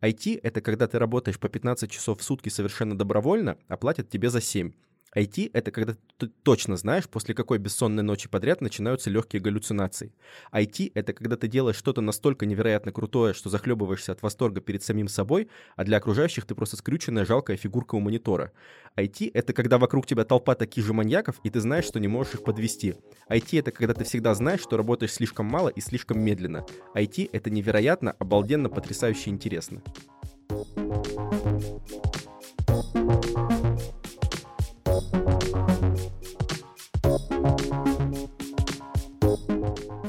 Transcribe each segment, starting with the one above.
IT — это когда ты работаешь по 15 часов в сутки совершенно добровольно, а платят тебе за 7. IT — это когда ты точно знаешь, после какой бессонной ночи подряд начинаются легкие галлюцинации. IT — это когда ты делаешь что-то настолько невероятно крутое, что захлебываешься от восторга перед самим собой, а для окружающих ты просто скрюченная жалкая фигурка у монитора. IT — это когда вокруг тебя толпа таких же маньяков, и ты знаешь, что не можешь их подвести. IT — это когда ты всегда знаешь, что работаешь слишком мало и слишком медленно. IT — это невероятно, обалденно, потрясающе интересно.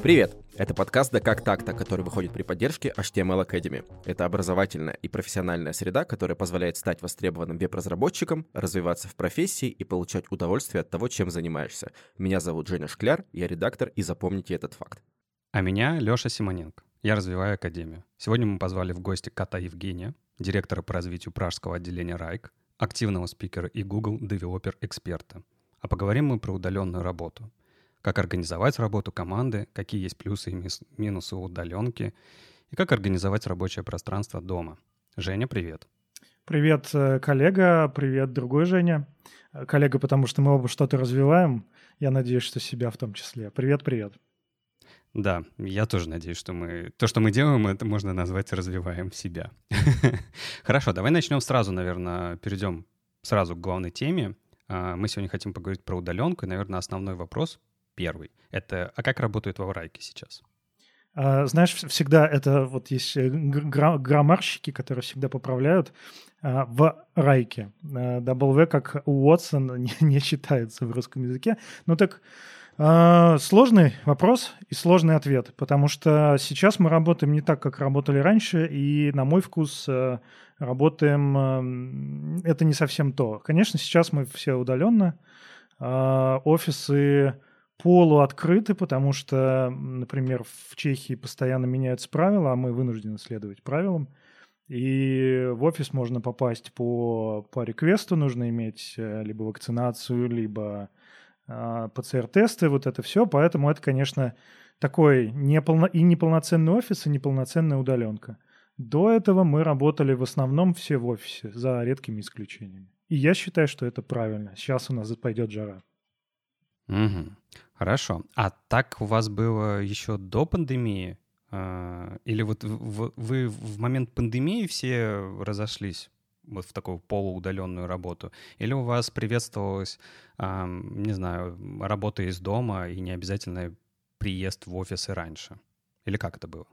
Привет! Это подкаст «Да как так-то», который выходит при поддержке HTML Academy. Это образовательная и профессиональная среда, которая позволяет стать востребованным веб-разработчиком, развиваться в профессии и получать удовольствие от того, чем занимаешься. Меня зовут Женя Шкляр, я редактор, и запомните этот факт. А меня Лёша Симоненко. Я развиваю Академию. Сегодня мы позвали в гости кота Евгения, директора по развитию пражского отделения РАЙК, активного спикера и Google Developer эксперта. А поговорим мы про удаленную работу — как организовать работу команды, какие есть плюсы и минусы удаленки, и как организовать рабочее пространство дома. Женя, привет. Привет, э, коллега, привет, другой Женя. Э, коллега, потому что мы оба что-то развиваем. Я надеюсь, что себя в том числе. Привет, привет. Да, я тоже надеюсь, что мы... То, что мы делаем, это можно назвать «развиваем себя». Хорошо, давай начнем сразу, наверное, перейдем сразу к главной теме. А, мы сегодня хотим поговорить про удаленку, и, наверное, основной вопрос, первый. Это, а как работает в Райке сейчас? А, знаешь, всегда это вот есть э, граммарщики, которые всегда поправляют а, в райке. А, W как Уотсон не, не читается в русском языке. Ну так сложный вопрос и сложный ответ, потому что сейчас мы работаем не так, как работали раньше, и на мой вкус э, работаем это не совсем то. Конечно, сейчас мы все удаленно, офисы полуоткрыты, потому что, например, в Чехии постоянно меняются правила, а мы вынуждены следовать правилам. И в офис можно попасть по, по реквесту, нужно иметь э, либо вакцинацию, либо э, ПЦР-тесты, вот это все. Поэтому это, конечно, такой неполно... и неполноценный офис, и неполноценная удаленка. До этого мы работали в основном все в офисе, за редкими исключениями. И я считаю, что это правильно. Сейчас у нас пойдет жара. Угу. Хорошо. А так у вас было еще до пандемии? А, или вот вы в момент пандемии все разошлись вот в такую полуудаленную работу? Или у вас приветствовалась, не знаю, работа из дома и не обязательно приезд в офисы раньше? Или как это было?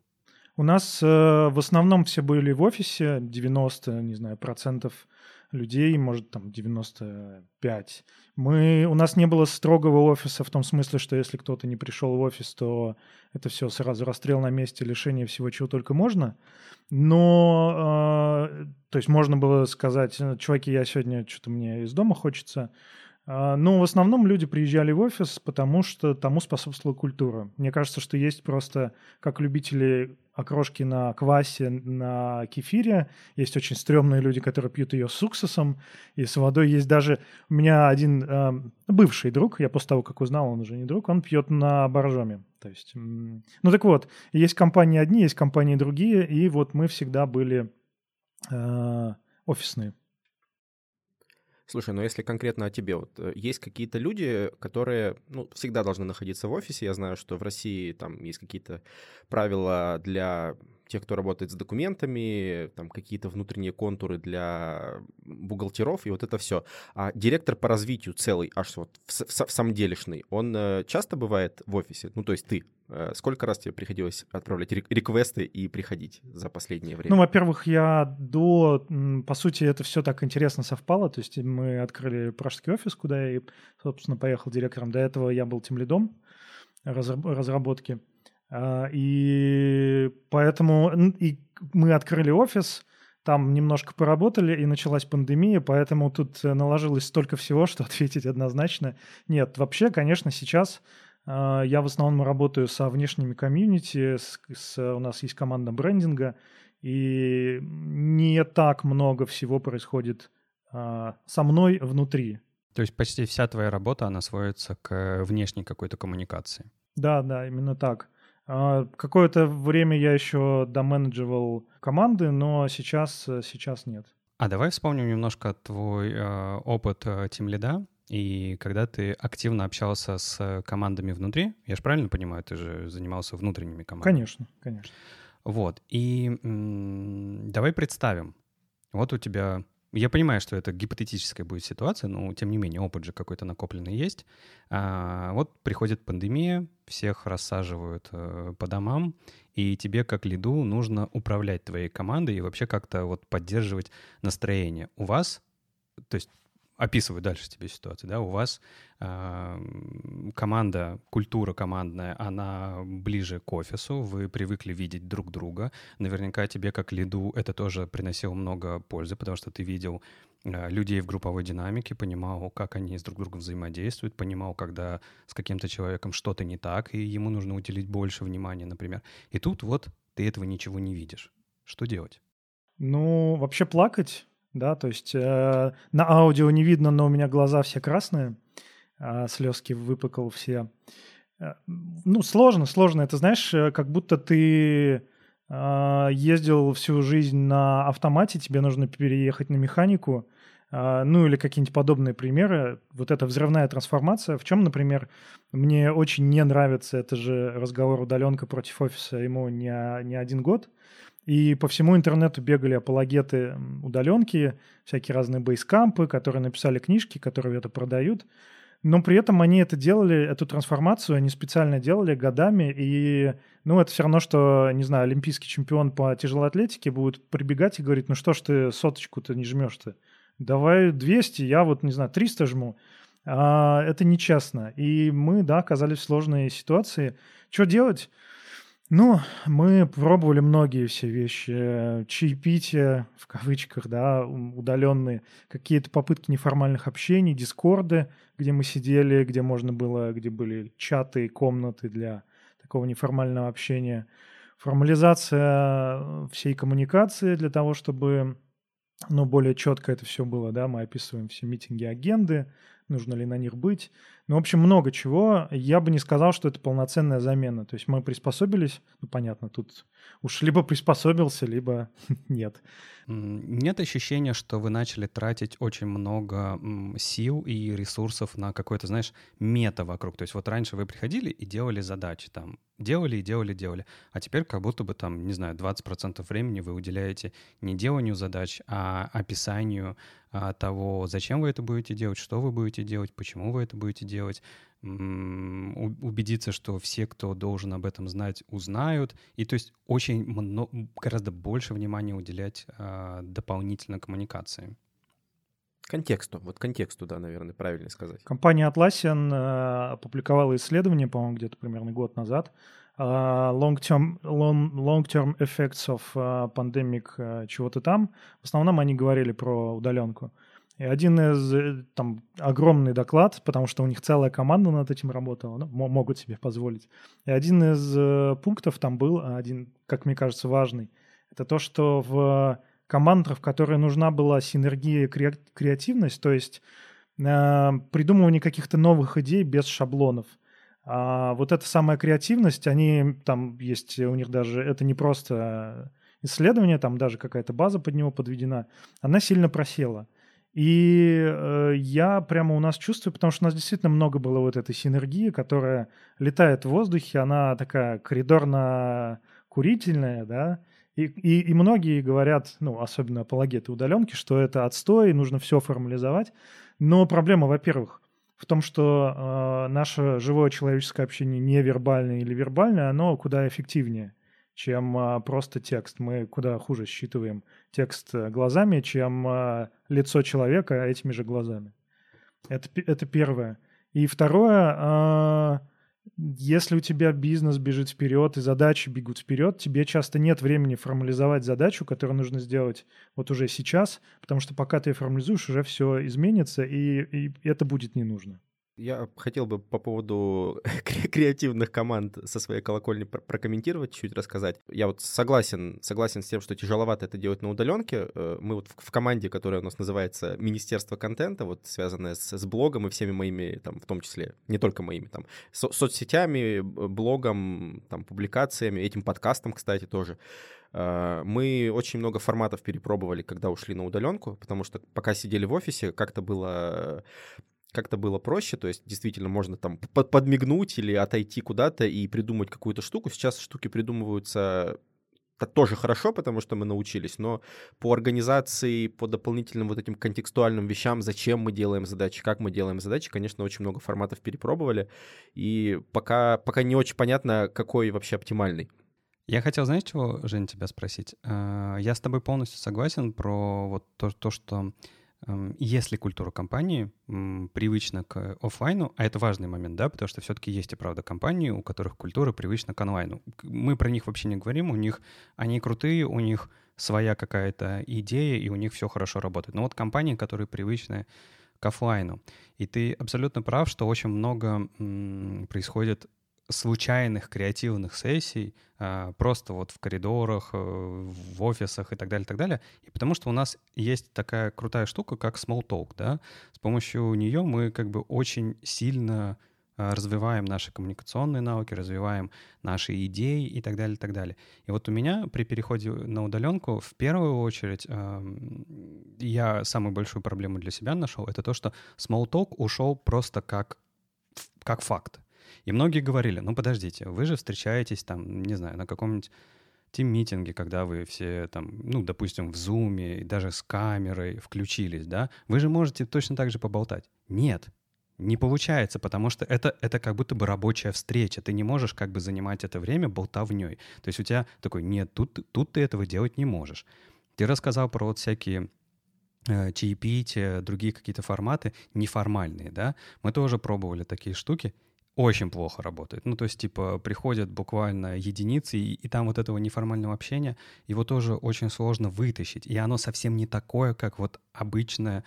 У нас э, в основном все были в офисе, 90, не знаю, процентов людей, может, там 95. Мы, у нас не было строгого офиса в том смысле, что если кто-то не пришел в офис, то это все сразу расстрел на месте, лишение всего, чего только можно. Но, э, то есть можно было сказать, чуваки, я сегодня, что-то мне из дома хочется, а, но в основном люди приезжали в офис, потому что тому способствовала культура. Мне кажется, что есть просто, как любители окрошки на квасе, на кефире, есть очень стрёмные люди, которые пьют ее с уксусом и с водой. Есть даже у меня один э, бывший друг, я после того, как узнал, он уже не друг, он пьет на боржоме. То есть, ну так вот, есть компании одни, есть компании другие, и вот мы всегда были э, офисные. Слушай, ну если конкретно о тебе, вот э, есть какие-то люди, которые, ну, всегда должны находиться в офисе. Я знаю, что в России там есть какие-то правила для тех, кто работает с документами, там какие-то внутренние контуры для бухгалтеров и вот это все. А директор по развитию целый, аж вот в, в, в самом делешный, он э, часто бывает в офисе? Ну, то есть ты Э, сколько раз тебе приходилось отправлять реквесты и приходить за последнее время? Ну, во-первых, я до... По сути, это все так интересно совпало. То есть мы открыли пражский офис, куда я, собственно, поехал директором. До этого я был тем лидом разработки. А, и поэтому и мы открыли офис, там немножко поработали, и началась пандемия, поэтому тут наложилось столько всего, что ответить однозначно нет. Вообще, конечно, сейчас а, я в основном работаю со внешними комьюнити, с, с, у нас есть команда брендинга, и не так много всего происходит а, со мной внутри. То есть почти вся твоя работа, она сводится к внешней какой-то коммуникации. Да, да, именно так. А, какое-то время я еще доменедживал команды, но сейчас, сейчас нет. А давай вспомним немножко твой э, опыт э, лида и когда ты активно общался с командами внутри. Я же правильно понимаю, ты же занимался внутренними командами? Конечно, конечно. Вот, и м- давай представим. Вот у тебя я понимаю, что это гипотетическая будет ситуация, но тем не менее опыт же какой-то накопленный есть. А, вот приходит пандемия, всех рассаживают э, по домам, и тебе как лиду нужно управлять твоей командой и вообще как-то вот поддерживать настроение. У вас, то есть описываю дальше тебе ситуацию, да, у вас э, команда, культура командная, она ближе к офису, вы привыкли видеть друг друга, наверняка тебе как лиду это тоже приносило много пользы, потому что ты видел э, людей в групповой динамике, понимал, как они с друг другом взаимодействуют, понимал, когда с каким-то человеком что-то не так, и ему нужно уделить больше внимания, например. И тут вот ты этого ничего не видишь. Что делать? Ну, вообще плакать да, то есть э, на аудио не видно, но у меня глаза все красные, э, слезки выплакал все. Э, ну, сложно, сложно. Это, знаешь, э, как будто ты э, ездил всю жизнь на автомате, тебе нужно переехать на механику, э, ну или какие-нибудь подобные примеры. Вот эта взрывная трансформация. В чем, например, мне очень не нравится, это же разговор удаленка против офиса, ему не, не один год – и по всему интернету бегали апологеты удаленки, всякие разные бейскампы, которые написали книжки, которые это продают. Но при этом они это делали, эту трансформацию они специально делали годами. И, ну, это все равно, что, не знаю, олимпийский чемпион по тяжелой атлетике будет прибегать и говорить, ну что ж ты соточку-то не жмешь-то? Давай 200, я вот, не знаю, 300 жму. А, это нечестно. И мы, да, оказались в сложной ситуации. Что делать? Ну, мы пробовали многие все вещи. Чаепитие, в кавычках, да, удаленные, какие-то попытки неформальных общений, дискорды, где мы сидели, где можно было, где были чаты, комнаты для такого неформального общения. Формализация всей коммуникации для того, чтобы ну, более четко это все было, да, мы описываем все митинги, агенды, нужно ли на них быть. Ну, в общем, много чего. Я бы не сказал, что это полноценная замена. То есть мы приспособились, ну, понятно, тут уж либо приспособился, либо нет. Нет ощущения, что вы начали тратить очень много сил и ресурсов на какой-то, знаешь, мета вокруг. То есть вот раньше вы приходили и делали задачи там, делали и делали, делали. А теперь как будто бы там, не знаю, 20% времени вы уделяете не деланию задач, а описанию а, того, зачем вы это будете делать, что вы будете делать, почему вы это будете делать, убедиться, что все, кто должен об этом знать, узнают. И то есть очень много, гораздо больше внимания уделять а, дополнительно коммуникации. Контексту. Вот контексту, да, наверное, правильно сказать. Компания Atlassian э, опубликовала исследование, по-моему, где-то примерно год назад, long-term, long, long-term effects of pandemic чего-то там. В основном они говорили про удаленку. И один из, э, там, огромный доклад, потому что у них целая команда над этим работала, ну, могут себе позволить. И один из uh, пунктов там был, один, как мне кажется, важный, это то, что в командах, в которой нужна была синергия и креативность, то есть э, придумывание каких-то новых идей без шаблонов. А вот эта самая креативность, они там есть у них даже, это не просто исследование, там даже какая-то база под него подведена, она сильно просела. И э, я прямо у нас чувствую, потому что у нас действительно много было вот этой синергии, которая летает в воздухе, она такая коридорно-курительная, да, и, и, и многие говорят, ну, особенно апологеты удаленки, что это отстой, нужно все формализовать. Но проблема, во-первых, в том, что э, наше живое человеческое общение невербальное или вербальное, оно куда эффективнее, чем э, просто текст. Мы куда хуже считываем текст э, глазами, чем э, лицо человека этими же глазами. Это, это первое. И второе, э, если у тебя бизнес бежит вперед и задачи бегут вперед, тебе часто нет времени формализовать задачу, которую нужно сделать вот уже сейчас, потому что пока ты ее формализуешь, уже все изменится, и, и это будет не нужно. Я хотел бы по поводу креативных команд со своей колокольни прокомментировать, чуть рассказать. Я вот согласен, согласен с тем, что тяжеловато это делать на удаленке. Э, мы вот в, команде, которая у нас называется Министерство контента, вот связанная с, с блогом и всеми моими, там, в том числе, не только моими, там, со соцсетями, блогом, там, публикациями, этим подкастом, кстати, тоже. Э, мы очень много форматов перепробовали, когда ушли на удаленку, потому что пока сидели в офисе, как-то было как-то было проще, то есть действительно можно там подмигнуть или отойти куда-то и придумать какую-то штуку. Сейчас штуки придумываются это тоже хорошо, потому что мы научились, но по организации, по дополнительным вот этим контекстуальным вещам, зачем мы делаем задачи, как мы делаем задачи, конечно, очень много форматов перепробовали, и пока, пока не очень понятно, какой вообще оптимальный. Я хотел, знаешь, чего, Жень, тебя спросить? Э, я с тобой полностью согласен про вот то, то что если культура компании привычна к офлайну, а это важный момент, да, потому что все-таки есть и правда компании, у которых культура привычна к онлайну. Мы про них вообще не говорим, у них они крутые, у них своя какая-то идея, и у них все хорошо работает. Но вот компании, которые привычны к офлайну. И ты абсолютно прав, что очень много происходит случайных креативных сессий а, просто вот в коридорах, э, в офисах и так далее, и так далее. И потому что у нас есть такая крутая штука, как small talk, да. С помощью нее мы как бы очень сильно а, развиваем наши коммуникационные навыки, развиваем наши идеи и так далее, и так далее. И вот у меня при переходе на удаленку в первую очередь я самую большую проблему для себя нашел, это то, что small talk ушел просто как, как факт. И многие говорили, ну подождите, вы же встречаетесь там, не знаю, на каком-нибудь тим-митинге, когда вы все там, ну, допустим, в зуме, даже с камерой включились, да, вы же можете точно так же поболтать. Нет, не получается, потому что это, это как будто бы рабочая встреча. Ты не можешь как бы занимать это время болтовней. То есть у тебя такой, нет, тут, тут ты этого делать не можешь. Ты рассказал про вот всякие э, чаепития, другие какие-то форматы неформальные, да? Мы тоже пробовали такие штуки, очень плохо работает. Ну, то есть, типа, приходят буквально единицы, и, и там вот этого неформального общения, его тоже очень сложно вытащить. И оно совсем не такое, как вот обычное,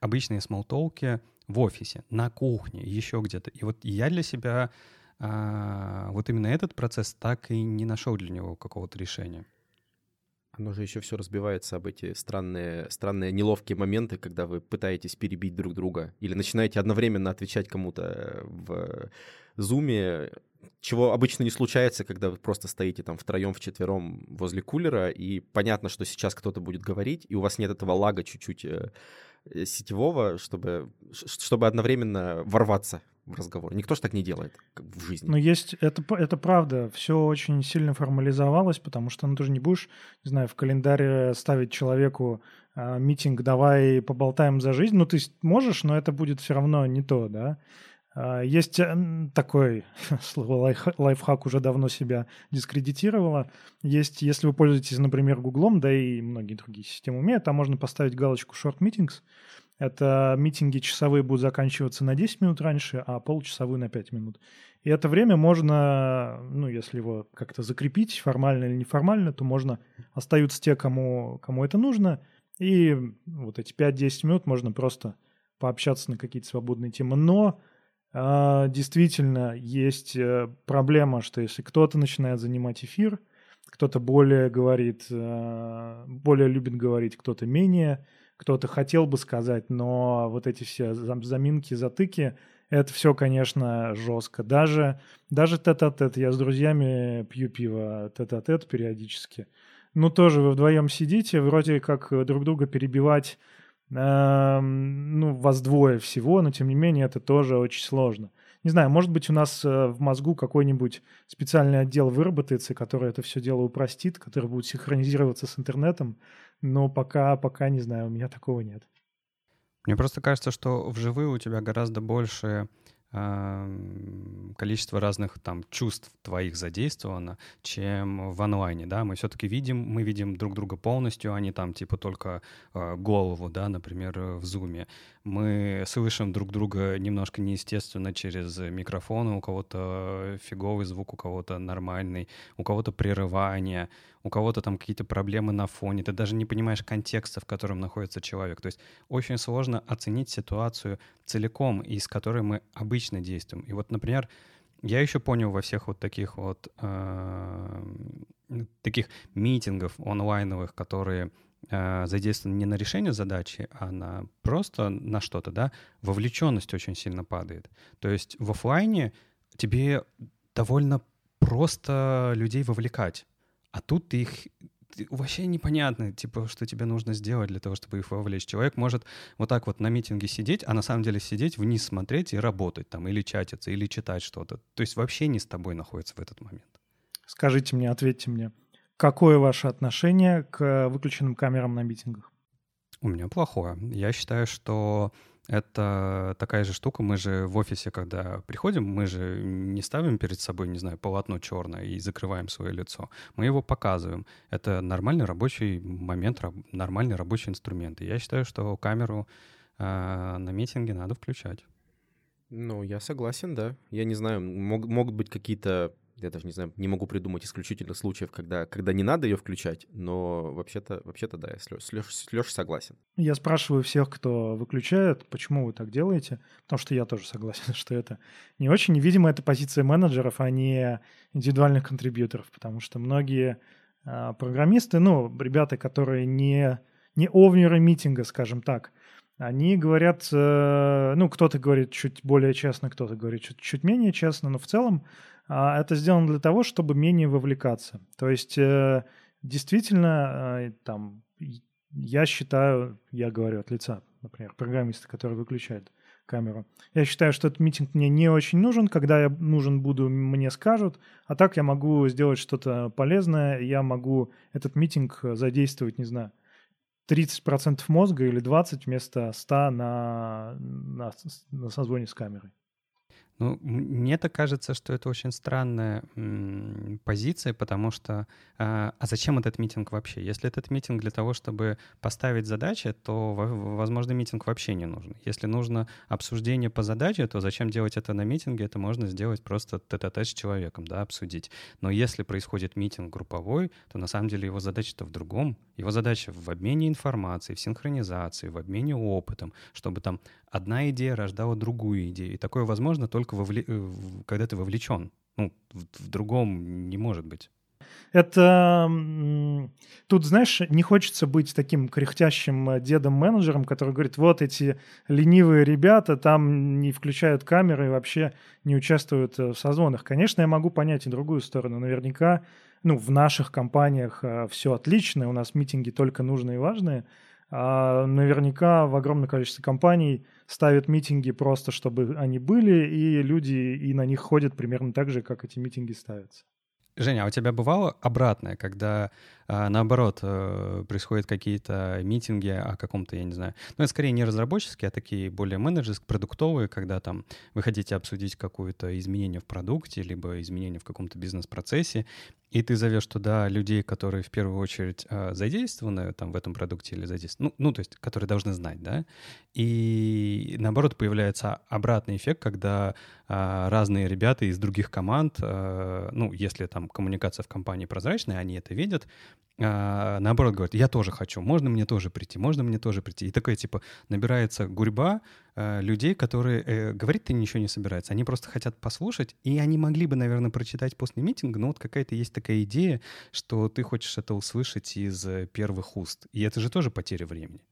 обычные смолтолки в офисе, на кухне, еще где-то. И вот я для себя а, вот именно этот процесс так и не нашел для него какого-то решения. Оно же еще все разбивается об эти странные, странные неловкие моменты, когда вы пытаетесь перебить друг друга или начинаете одновременно отвечать кому-то в зуме, чего обычно не случается, когда вы просто стоите там втроем, вчетвером возле кулера, и понятно, что сейчас кто-то будет говорить, и у вас нет этого лага чуть-чуть э, э, сетевого, чтобы, чтобы одновременно ворваться в разговор. Никто же так не делает в жизни. Но есть, это, это правда, все очень сильно формализовалось, потому что ну, ты же не будешь, не знаю, в календаре ставить человеку э, митинг, давай поболтаем за жизнь. Ну, ты можешь, но это будет все равно не то, да. А, есть такой, слово лайф, лайфхак уже давно себя дискредитировало. Есть, если вы пользуетесь, например, Гуглом, да и многие другие системы умеют, там можно поставить галочку Short Meetings. Это митинги часовые будут заканчиваться на 10 минут раньше, а получасовые на 5 минут. И это время можно, ну, если его как-то закрепить, формально или неформально, то можно, остаются те, кому, кому это нужно, и вот эти 5-10 минут можно просто пообщаться на какие-то свободные темы. Но а, действительно есть э, проблема, что если кто-то начинает занимать эфир, кто-то более говорит, э, более любит говорить, кто-то менее, кто-то хотел бы сказать, но вот эти все заминки, затыки, это все, конечно, жестко. Даже, даже тет-а-тет, я с друзьями пью пиво тет-а-тет периодически. Ну, тоже вы вдвоем сидите, вроде как друг друга перебивать Эм, ну, вас двое всего, но тем не менее это тоже очень сложно. Не знаю, может быть, у нас э, в мозгу какой-нибудь специальный отдел выработается, который это все дело упростит, который будет синхронизироваться с интернетом, но пока, пока не знаю, у меня такого нет. Мне просто кажется, что вживую у тебя гораздо больше количество разных там чувств твоих задействовано, чем в онлайне, да, мы все-таки видим, мы видим друг друга полностью, а не там типа только э, голову, да, например, в зуме. Мы слышим друг друга немножко неестественно через микрофоны, у кого-то фиговый звук, у кого-то нормальный, у кого-то прерывание, у кого-то там какие-то проблемы на фоне, ты даже не понимаешь контекста, в котором находится человек. То есть очень сложно оценить ситуацию целиком, из которой мы обычно действуем. И вот, например, я еще понял во всех вот таких вот э, таких митингов онлайновых, которые э, задействованы не на решение задачи, а на просто на что-то, да, вовлеченность очень сильно падает. То есть в офлайне тебе довольно просто людей вовлекать, а тут ты их вообще непонятно, типа, что тебе нужно сделать для того, чтобы их вовлечь. Человек может вот так вот на митинге сидеть, а на самом деле сидеть, вниз смотреть и работать там, или чатиться, или читать что-то. То есть вообще не с тобой находится в этот момент. Скажите мне, ответьте мне, какое ваше отношение к выключенным камерам на митингах? У меня плохое. Я считаю, что это такая же штука. Мы же в офисе, когда приходим, мы же не ставим перед собой, не знаю, полотно черное и закрываем свое лицо. Мы его показываем. Это нормальный рабочий момент, нормальный рабочий инструмент. И я считаю, что камеру э, на митинге надо включать. Ну, я согласен, да. Я не знаю, мог, могут быть какие-то я даже не знаю, не могу придумать исключительных случаев, когда, когда не надо ее включать, но вообще-то, вообще-то да, я с, Леш, с, Леш, с Лешей согласен. Я спрашиваю всех, кто выключает, почему вы так делаете, потому что я тоже согласен, что это не очень. Видимо, это позиция менеджеров, а не индивидуальных контрибьюторов, потому что многие а, программисты, ну, ребята, которые не, не овнеры митинга, скажем так, они говорят, э, ну, кто-то говорит чуть более честно, кто-то говорит чуть, чуть менее честно, но в целом это сделано для того, чтобы менее вовлекаться. То есть э, действительно, э, там, я считаю, я говорю от лица, например, программиста, который выключает камеру. Я считаю, что этот митинг мне не очень нужен. Когда я нужен буду, мне скажут. А так я могу сделать что-то полезное. Я могу этот митинг задействовать, не знаю, 30% мозга или 20% вместо 100 на, на, на созвоне с камерой. Ну, мне так кажется, что это очень странная позиция, потому что а, а зачем этот митинг вообще? Если этот митинг для того, чтобы поставить задачи, то, возможно, митинг вообще не нужен. Если нужно обсуждение по задаче, то зачем делать это на митинге? Это можно сделать просто тет с человеком, да, обсудить. Но если происходит митинг групповой, то на самом деле его задача-то в другом. Его задача в обмене информацией, в синхронизации, в обмене опытом, чтобы там одна идея рождала другую идею. И такое возможно только вовле... Э, когда ты вовлечен. Ну, в, в другом не может быть. Это тут, знаешь, не хочется быть таким кряхтящим э, дедом-менеджером, который говорит, вот эти ленивые ребята там не включают камеры и вообще не участвуют э, в созвонах. Конечно, я могу понять и другую сторону. Наверняка, ну, в наших компаниях все отлично, у нас митинги только нужные и важные, а наверняка в огромном количестве компаний ставят митинги просто, чтобы они были, и люди и на них ходят примерно так же, как эти митинги ставятся. Женя, а у тебя бывало обратное, когда а, наоборот э, происходят какие-то митинги о каком-то, я не знаю, ну это скорее не разработческие, а такие более менеджерские, продуктовые, когда там вы хотите обсудить какое-то изменение в продукте, либо изменение в каком-то бизнес-процессе, и ты зовешь туда людей, которые в первую очередь э, задействованы там в этом продукте или задействованы, ну, ну, то есть, которые должны знать, да, и наоборот появляется обратный эффект, когда э, разные ребята из других команд, э, ну, если там коммуникация в компании прозрачная, они это видят, э, наоборот говорят, я тоже хочу, можно мне тоже прийти, можно мне тоже прийти. И такая, типа, набирается гурьба э, людей, которые э, говорить-то ничего не собираются, они просто хотят послушать, и они могли бы, наверное, прочитать после митинга, но вот какая-то есть такая идея, что ты хочешь это услышать из э, первых уст. И это же тоже потеря времени.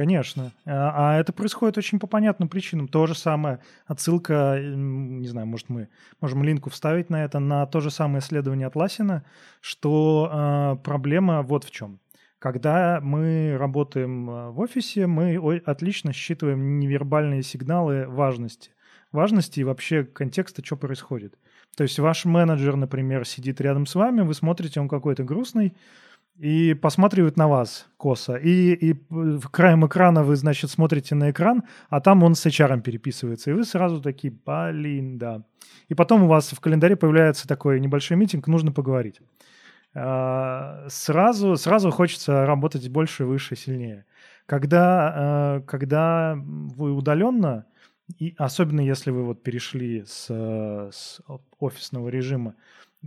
Конечно. А, а это происходит очень по понятным причинам. То же самое, отсылка, не знаю, может, мы можем линку вставить на это, на то же самое исследование от Ласина, что э, проблема вот в чем. Когда мы работаем а, в офисе, мы отлично считываем невербальные сигналы важности. Важности и вообще контекста, что происходит. То есть ваш менеджер, например, сидит рядом с вами, вы смотрите, он какой-то грустный, и посматривает на вас косо. И, и в краем экрана вы, значит, смотрите на экран, а там он с HR переписывается. И вы сразу такие, блин, да. И потом у вас в календаре появляется такой небольшой митинг, нужно поговорить. А, сразу, сразу хочется работать больше, выше, сильнее. Когда, а, когда вы удаленно, и особенно если вы вот перешли с, с офисного режима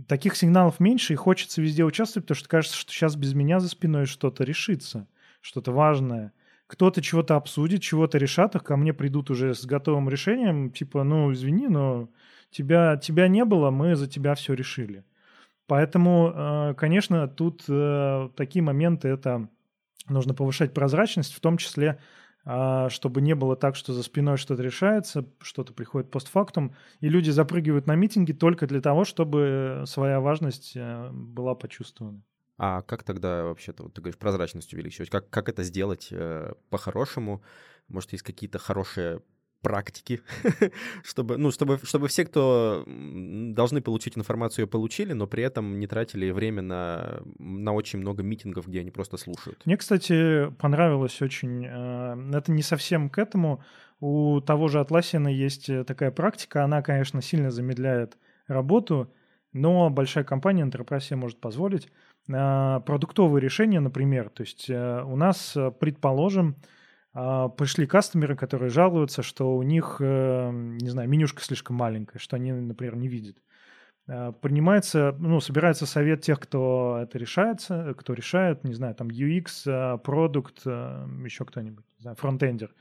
таких сигналов меньше, и хочется везде участвовать, потому что кажется, что сейчас без меня за спиной что-то решится, что-то важное. Кто-то чего-то обсудит, чего-то решат, а ко мне придут уже с готовым решением, типа, ну, извини, но тебя, тебя не было, мы за тебя все решили. Поэтому, э, конечно, тут э, такие моменты это нужно повышать прозрачность, в том числе, чтобы не было так, что за спиной что-то решается, что-то приходит постфактум, и люди запрыгивают на митинги только для того, чтобы своя важность э, была почувствована. А как тогда вообще-то, вот ты говоришь, прозрачность увеличивать? Как, как это сделать э, по-хорошему? Может, есть какие-то хорошие практики, чтобы, ну, чтобы, чтобы все, кто должны получить информацию, ее получили, но при этом не тратили время на, на очень много митингов, где они просто слушают. Мне, кстати, понравилось очень, э, это не совсем к этому, у того же Atlassian есть э, такая практика, она, конечно, сильно замедляет работу, но большая компания Enterprise себе может позволить. Э, продуктовые решения, например, то есть у нас, предположим, пришли кастомеры, которые жалуются, что у них, э, не знаю, менюшка слишком маленькая, что они, например, не видят. А, принимается, ну, собирается совет тех, кто это решается, кто решает, не знаю, там UX, а, продукт, еще кто-нибудь, не знаю, фронтендер.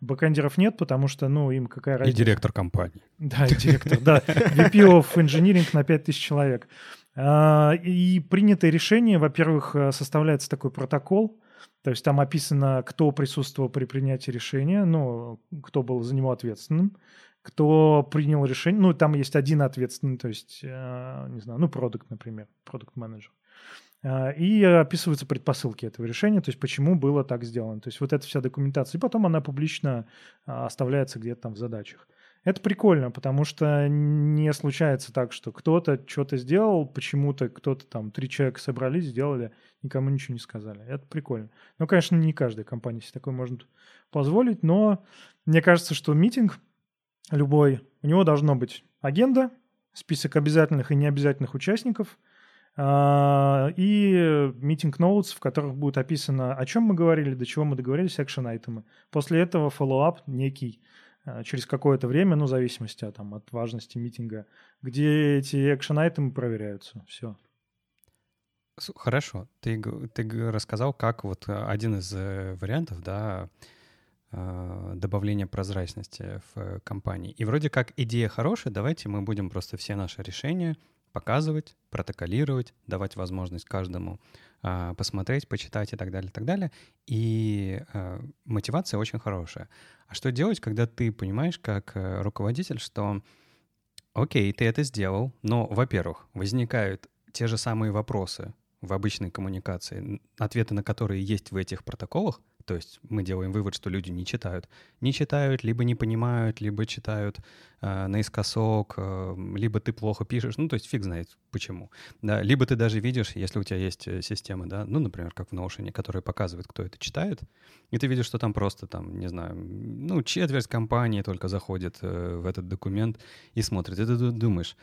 Бэкэндеров нет, потому что, ну, им какая разница. И директор компании. Да, и директор, да. VP of Engineering на 5000 человек. И принятое решение, во-первых, э, составляется такой протокол, то есть там описано, кто присутствовал при принятии решения, ну, кто был за него ответственным, кто принял решение. Ну, там есть один ответственный, то есть, э, не знаю, ну, продукт, например, продукт-менеджер. Э, и описываются предпосылки этого решения, то есть почему было так сделано. То есть вот эта вся документация. И потом она публично э, оставляется где-то там в задачах. Это прикольно, потому что не случается так, что кто-то что-то сделал, почему-то кто-то там, три человека собрались, сделали, никому ничего не сказали. Это прикольно. Ну, конечно, не каждая компания себе такое может позволить, но мне кажется, что митинг любой, у него должно быть агенда, список обязательных и необязательных участников а, и митинг notes, в которых будет описано, о чем мы говорили, до чего мы договорились, экшен айтемы. После этого follow-up некий Э, через какое-то время, ну, в зависимости от, там, от важности митинга, где эти экшен-айтемы проверяются. Все. Хорошо. Ты, ты рассказал, как вот э, один из э, вариантов, да, добавления прозрачности в компании. И вроде как идея хорошая, давайте мы будем просто все наши решения показывать, протоколировать, давать возможность каждому а, посмотреть, почитать и так далее, и так далее. И э, мотивация очень хорошая. А что делать, когда ты понимаешь, как э, руководитель, что окей, ты это сделал, но, во-первых, возникают те же самые вопросы в обычной коммуникации, ответы на которые есть в этих протоколах, то есть мы делаем вывод, что люди не читают. Не читают, либо не понимают, либо читают э, наискосок, э, либо ты плохо пишешь. Ну, то есть фиг знает почему. Да? Либо ты даже видишь, если у тебя есть э, системы, да, ну, например, как в Notion, которая показывает, кто это читает, и ты видишь, что там просто, там, не знаю, ну, четверть компании только заходит э, в этот документ и смотрит. И ты думаешь,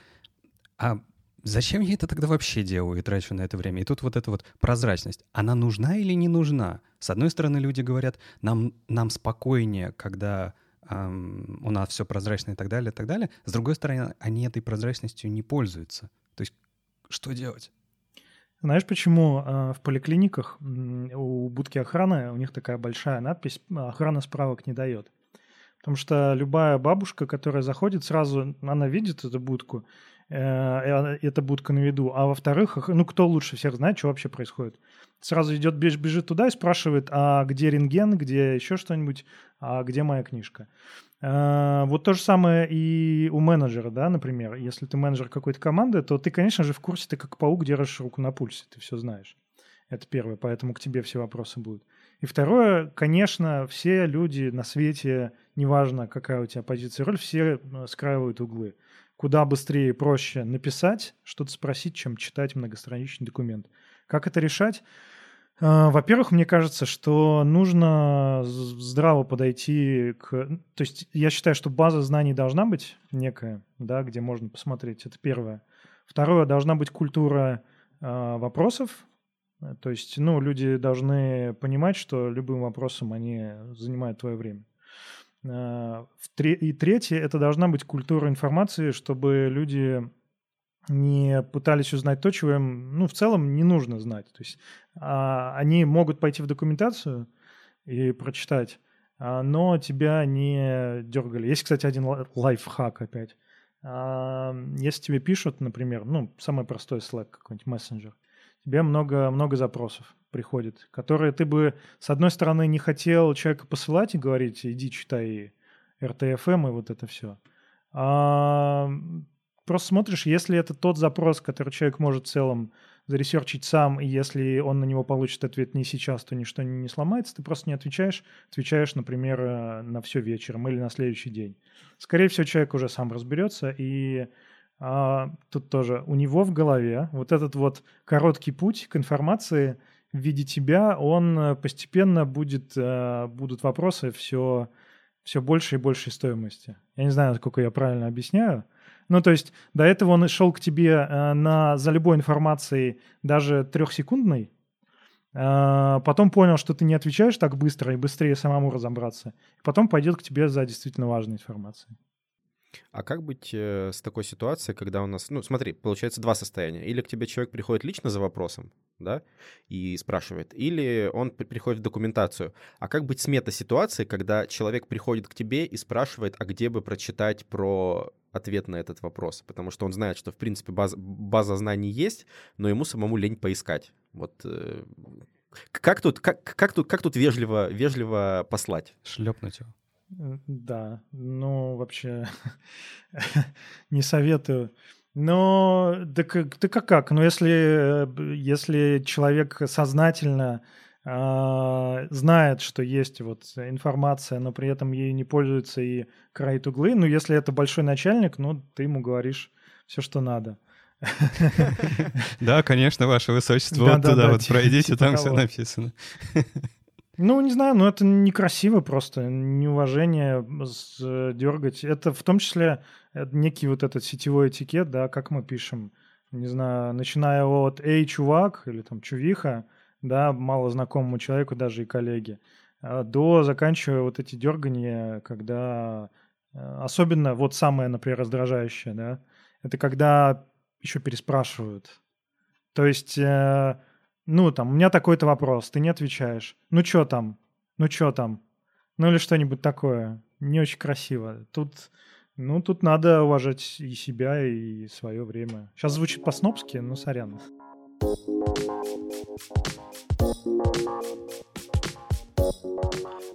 а зачем я это тогда вообще делаю и трачу на это время? И тут вот эта вот прозрачность, она нужна или не нужна? С одной стороны, люди говорят, нам, нам спокойнее, когда эм, у нас все прозрачно и так далее, и так далее. С другой стороны, они этой прозрачностью не пользуются. То есть что делать? Знаешь, почему э, в поликлиниках у будки охраны у них такая большая надпись «Охрана справок не дает»? Потому что любая бабушка, которая заходит, сразу она видит эту будку, эта будка на виду. А во-вторых, ну, кто лучше всех знает, что вообще происходит. Сразу идет, бежит туда и спрашивает, а где рентген, где еще что-нибудь, а где моя книжка. Э, вот то же самое и у менеджера, да, например. Если ты менеджер какой-то команды, то ты, конечно же, в курсе, ты как паук держишь руку на пульсе, ты все знаешь. Это первое, поэтому к тебе все вопросы будут. И второе, конечно, все люди на свете, неважно, какая у тебя позиция роль, все э, скраивают углы куда быстрее и проще написать, что-то спросить, чем читать многостраничный документ. Как это решать? А, во-первых, мне кажется, что нужно здраво подойти к... То есть я считаю, что база знаний должна быть некая, да, где можно посмотреть. Это первое. Второе, должна быть культура э, вопросов. То есть, ну, люди должны понимать, что любым вопросом они занимают твое время. Э, и третье, это должна быть культура информации, чтобы люди не пытались узнать то, чего им, ну, в целом не нужно знать. То есть а, они могут пойти в документацию и прочитать, а, но тебя не дергали. Есть, кстати, один лайфхак опять. А, если тебе пишут, например, ну, самый простой Slack, какой-нибудь мессенджер, тебе много, много запросов приходит, которые ты бы, с одной стороны, не хотел человека посылать и говорить, иди читай RTFM и вот это все. А просто смотришь, если это тот запрос, который человек может в целом заресерчить сам, и если он на него получит ответ не сейчас, то ничто не сломается, ты просто не отвечаешь, отвечаешь, например, э, на все вечером или на следующий день. Скорее всего, человек уже сам разберется, и а, тут тоже у него в голове вот этот вот короткий путь к информации в виде тебя, он э, постепенно будет, а, будут вопросы все, все больше и большей стоимости. Я не знаю, насколько я правильно объясняю, ну, то есть до этого он шел к тебе э, на, за любой информацией, даже трехсекундной, э, потом понял, что ты не отвечаешь так быстро и быстрее самому разобраться, потом пойдет к тебе за действительно важной информацией. А как быть э, с такой ситуацией, когда у нас, ну, смотри, получается два состояния. Или к тебе человек приходит лично за вопросом, да, и спрашивает, или он приходит в документацию. А как быть с мета-ситуацией, когда человек приходит к тебе и спрашивает, а где бы прочитать про ответ на этот вопрос? Потому что он знает, что, в принципе, база, база знаний есть, но ему самому лень поискать. Вот э, как тут, как, как тут, как тут вежливо, вежливо послать? Шлепнуть его. Да, ну вообще не советую. Но да как, да как, как? Ну если, если человек сознательно э, знает, что есть вот информация, но при этом ею не пользуется и краит углы, ну если это большой начальник, ну ты ему говоришь все, что надо. Да, конечно, ваше высочество, вот туда вот пройдите, там все написано. Ну, не знаю, но это некрасиво просто, неуважение дергать. Это в том числе э, некий вот этот сетевой этикет, да, как мы пишем, не знаю, начиная от «эй, чувак» или там «чувиха», да, мало знакомому человеку, даже и коллеге, а до заканчивая вот эти дергания, когда э, особенно вот самое, например, раздражающее, да, это когда еще переспрашивают. То есть э, ну, там, у меня такой-то вопрос, ты не отвечаешь. Ну, что там? Ну, что там? Ну, или что-нибудь такое. Не очень красиво. Тут, ну, тут надо уважать и себя, и свое время. Сейчас звучит по-снопски, но сорян.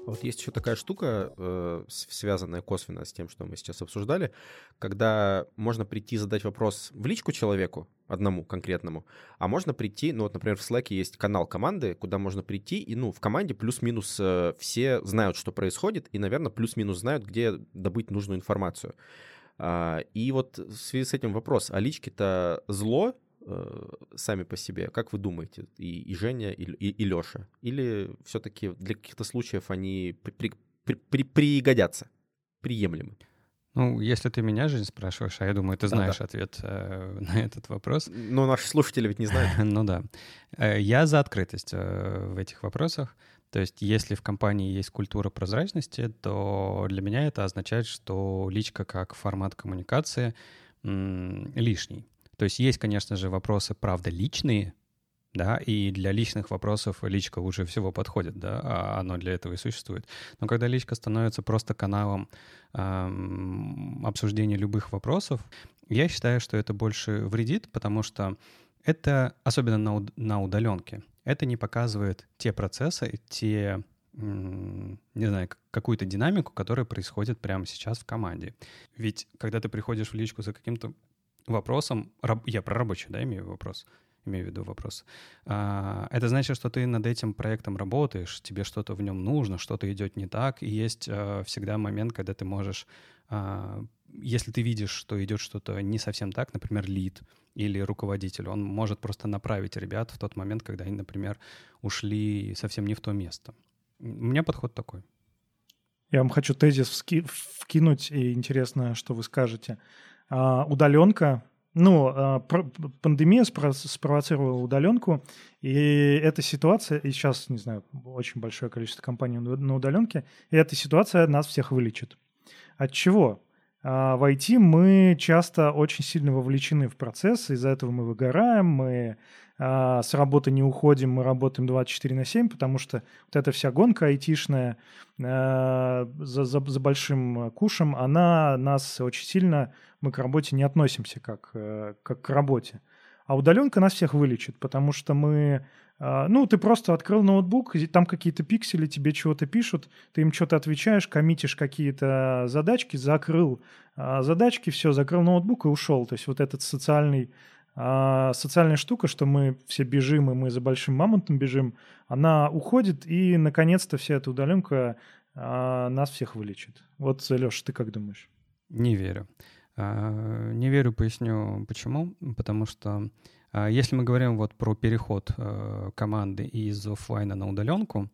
Вот есть еще такая штука, э, связанная косвенно с тем, что мы сейчас обсуждали, когда можно прийти задать вопрос в личку человеку, одному конкретному, а можно прийти, ну вот, например, в Slack есть канал команды, куда можно прийти, и, ну, в команде плюс-минус э, все знают, что происходит, и, наверное, плюс-минус знают, где добыть нужную информацию. А, и вот в связи с этим вопрос, а лички-то зло Э, сами по себе. Как вы думаете, и, и Женя, и, и, и Леша? Или все-таки для каких-то случаев они при, при, при, при, пригодятся, приемлемы? Ну, если ты меня, Жень, спрашиваешь, а я думаю, ты знаешь да, да. ответ э, на этот вопрос. Но наши слушатели ведь не знают. ну да. Э, я за открытость э, в этих вопросах. То есть, если в компании есть культура прозрачности, то для меня это означает, что личка как формат коммуникации лишний. То есть есть, конечно же, вопросы, правда, личные, да, и для личных вопросов личка лучше всего подходит, да, а оно для этого и существует. Но когда личка становится просто каналом эм, обсуждения любых вопросов, я считаю, что это больше вредит, потому что это, особенно на, на удаленке, это не показывает те процессы, те, не знаю, какую-то динамику, которая происходит прямо сейчас в команде. Ведь когда ты приходишь в личку за каким-то вопросом, я про рабочий, да, имею вопрос, имею в виду вопрос. А, это значит, что ты над этим проектом работаешь, тебе что-то в нем нужно, что-то идет не так, и есть а, всегда момент, когда ты можешь, а, если ты видишь, что идет что-то не совсем так, например, лид или руководитель, он может просто направить ребят в тот момент, когда они, например, ушли совсем не в то место. У меня подход такой. Я вам хочу тезис вкинуть, и интересно, что вы скажете. А, удаленка, ну, а, пандемия спровоцировала удаленку, и эта ситуация, и сейчас, не знаю, очень большое количество компаний на удаленке, и эта ситуация нас всех вылечит. От чего? А в IT мы часто очень сильно вовлечены в процесс, из-за этого мы выгораем, мы а, с работы не уходим, мы работаем 24 на 7, потому что вот эта вся гонка айтишная а, за, за, за большим кушем, она нас очень сильно, мы к работе не относимся как, э, как к работе. А удаленка нас всех вылечит, потому что мы ну, ты просто открыл ноутбук, там какие-то пиксели тебе чего-то пишут, ты им что-то отвечаешь, коммитишь какие-то задачки, закрыл задачки, все, закрыл ноутбук и ушел. То есть вот этот социальный а социальная штука, что мы все бежим, и мы за большим мамонтом бежим, она уходит, и, наконец-то, вся эта удаленка а, нас всех вылечит. Вот, Леша, ты как думаешь? Не верю. А, не верю, поясню почему. Потому что а, если мы говорим вот про переход а, команды из офлайна на удаленку,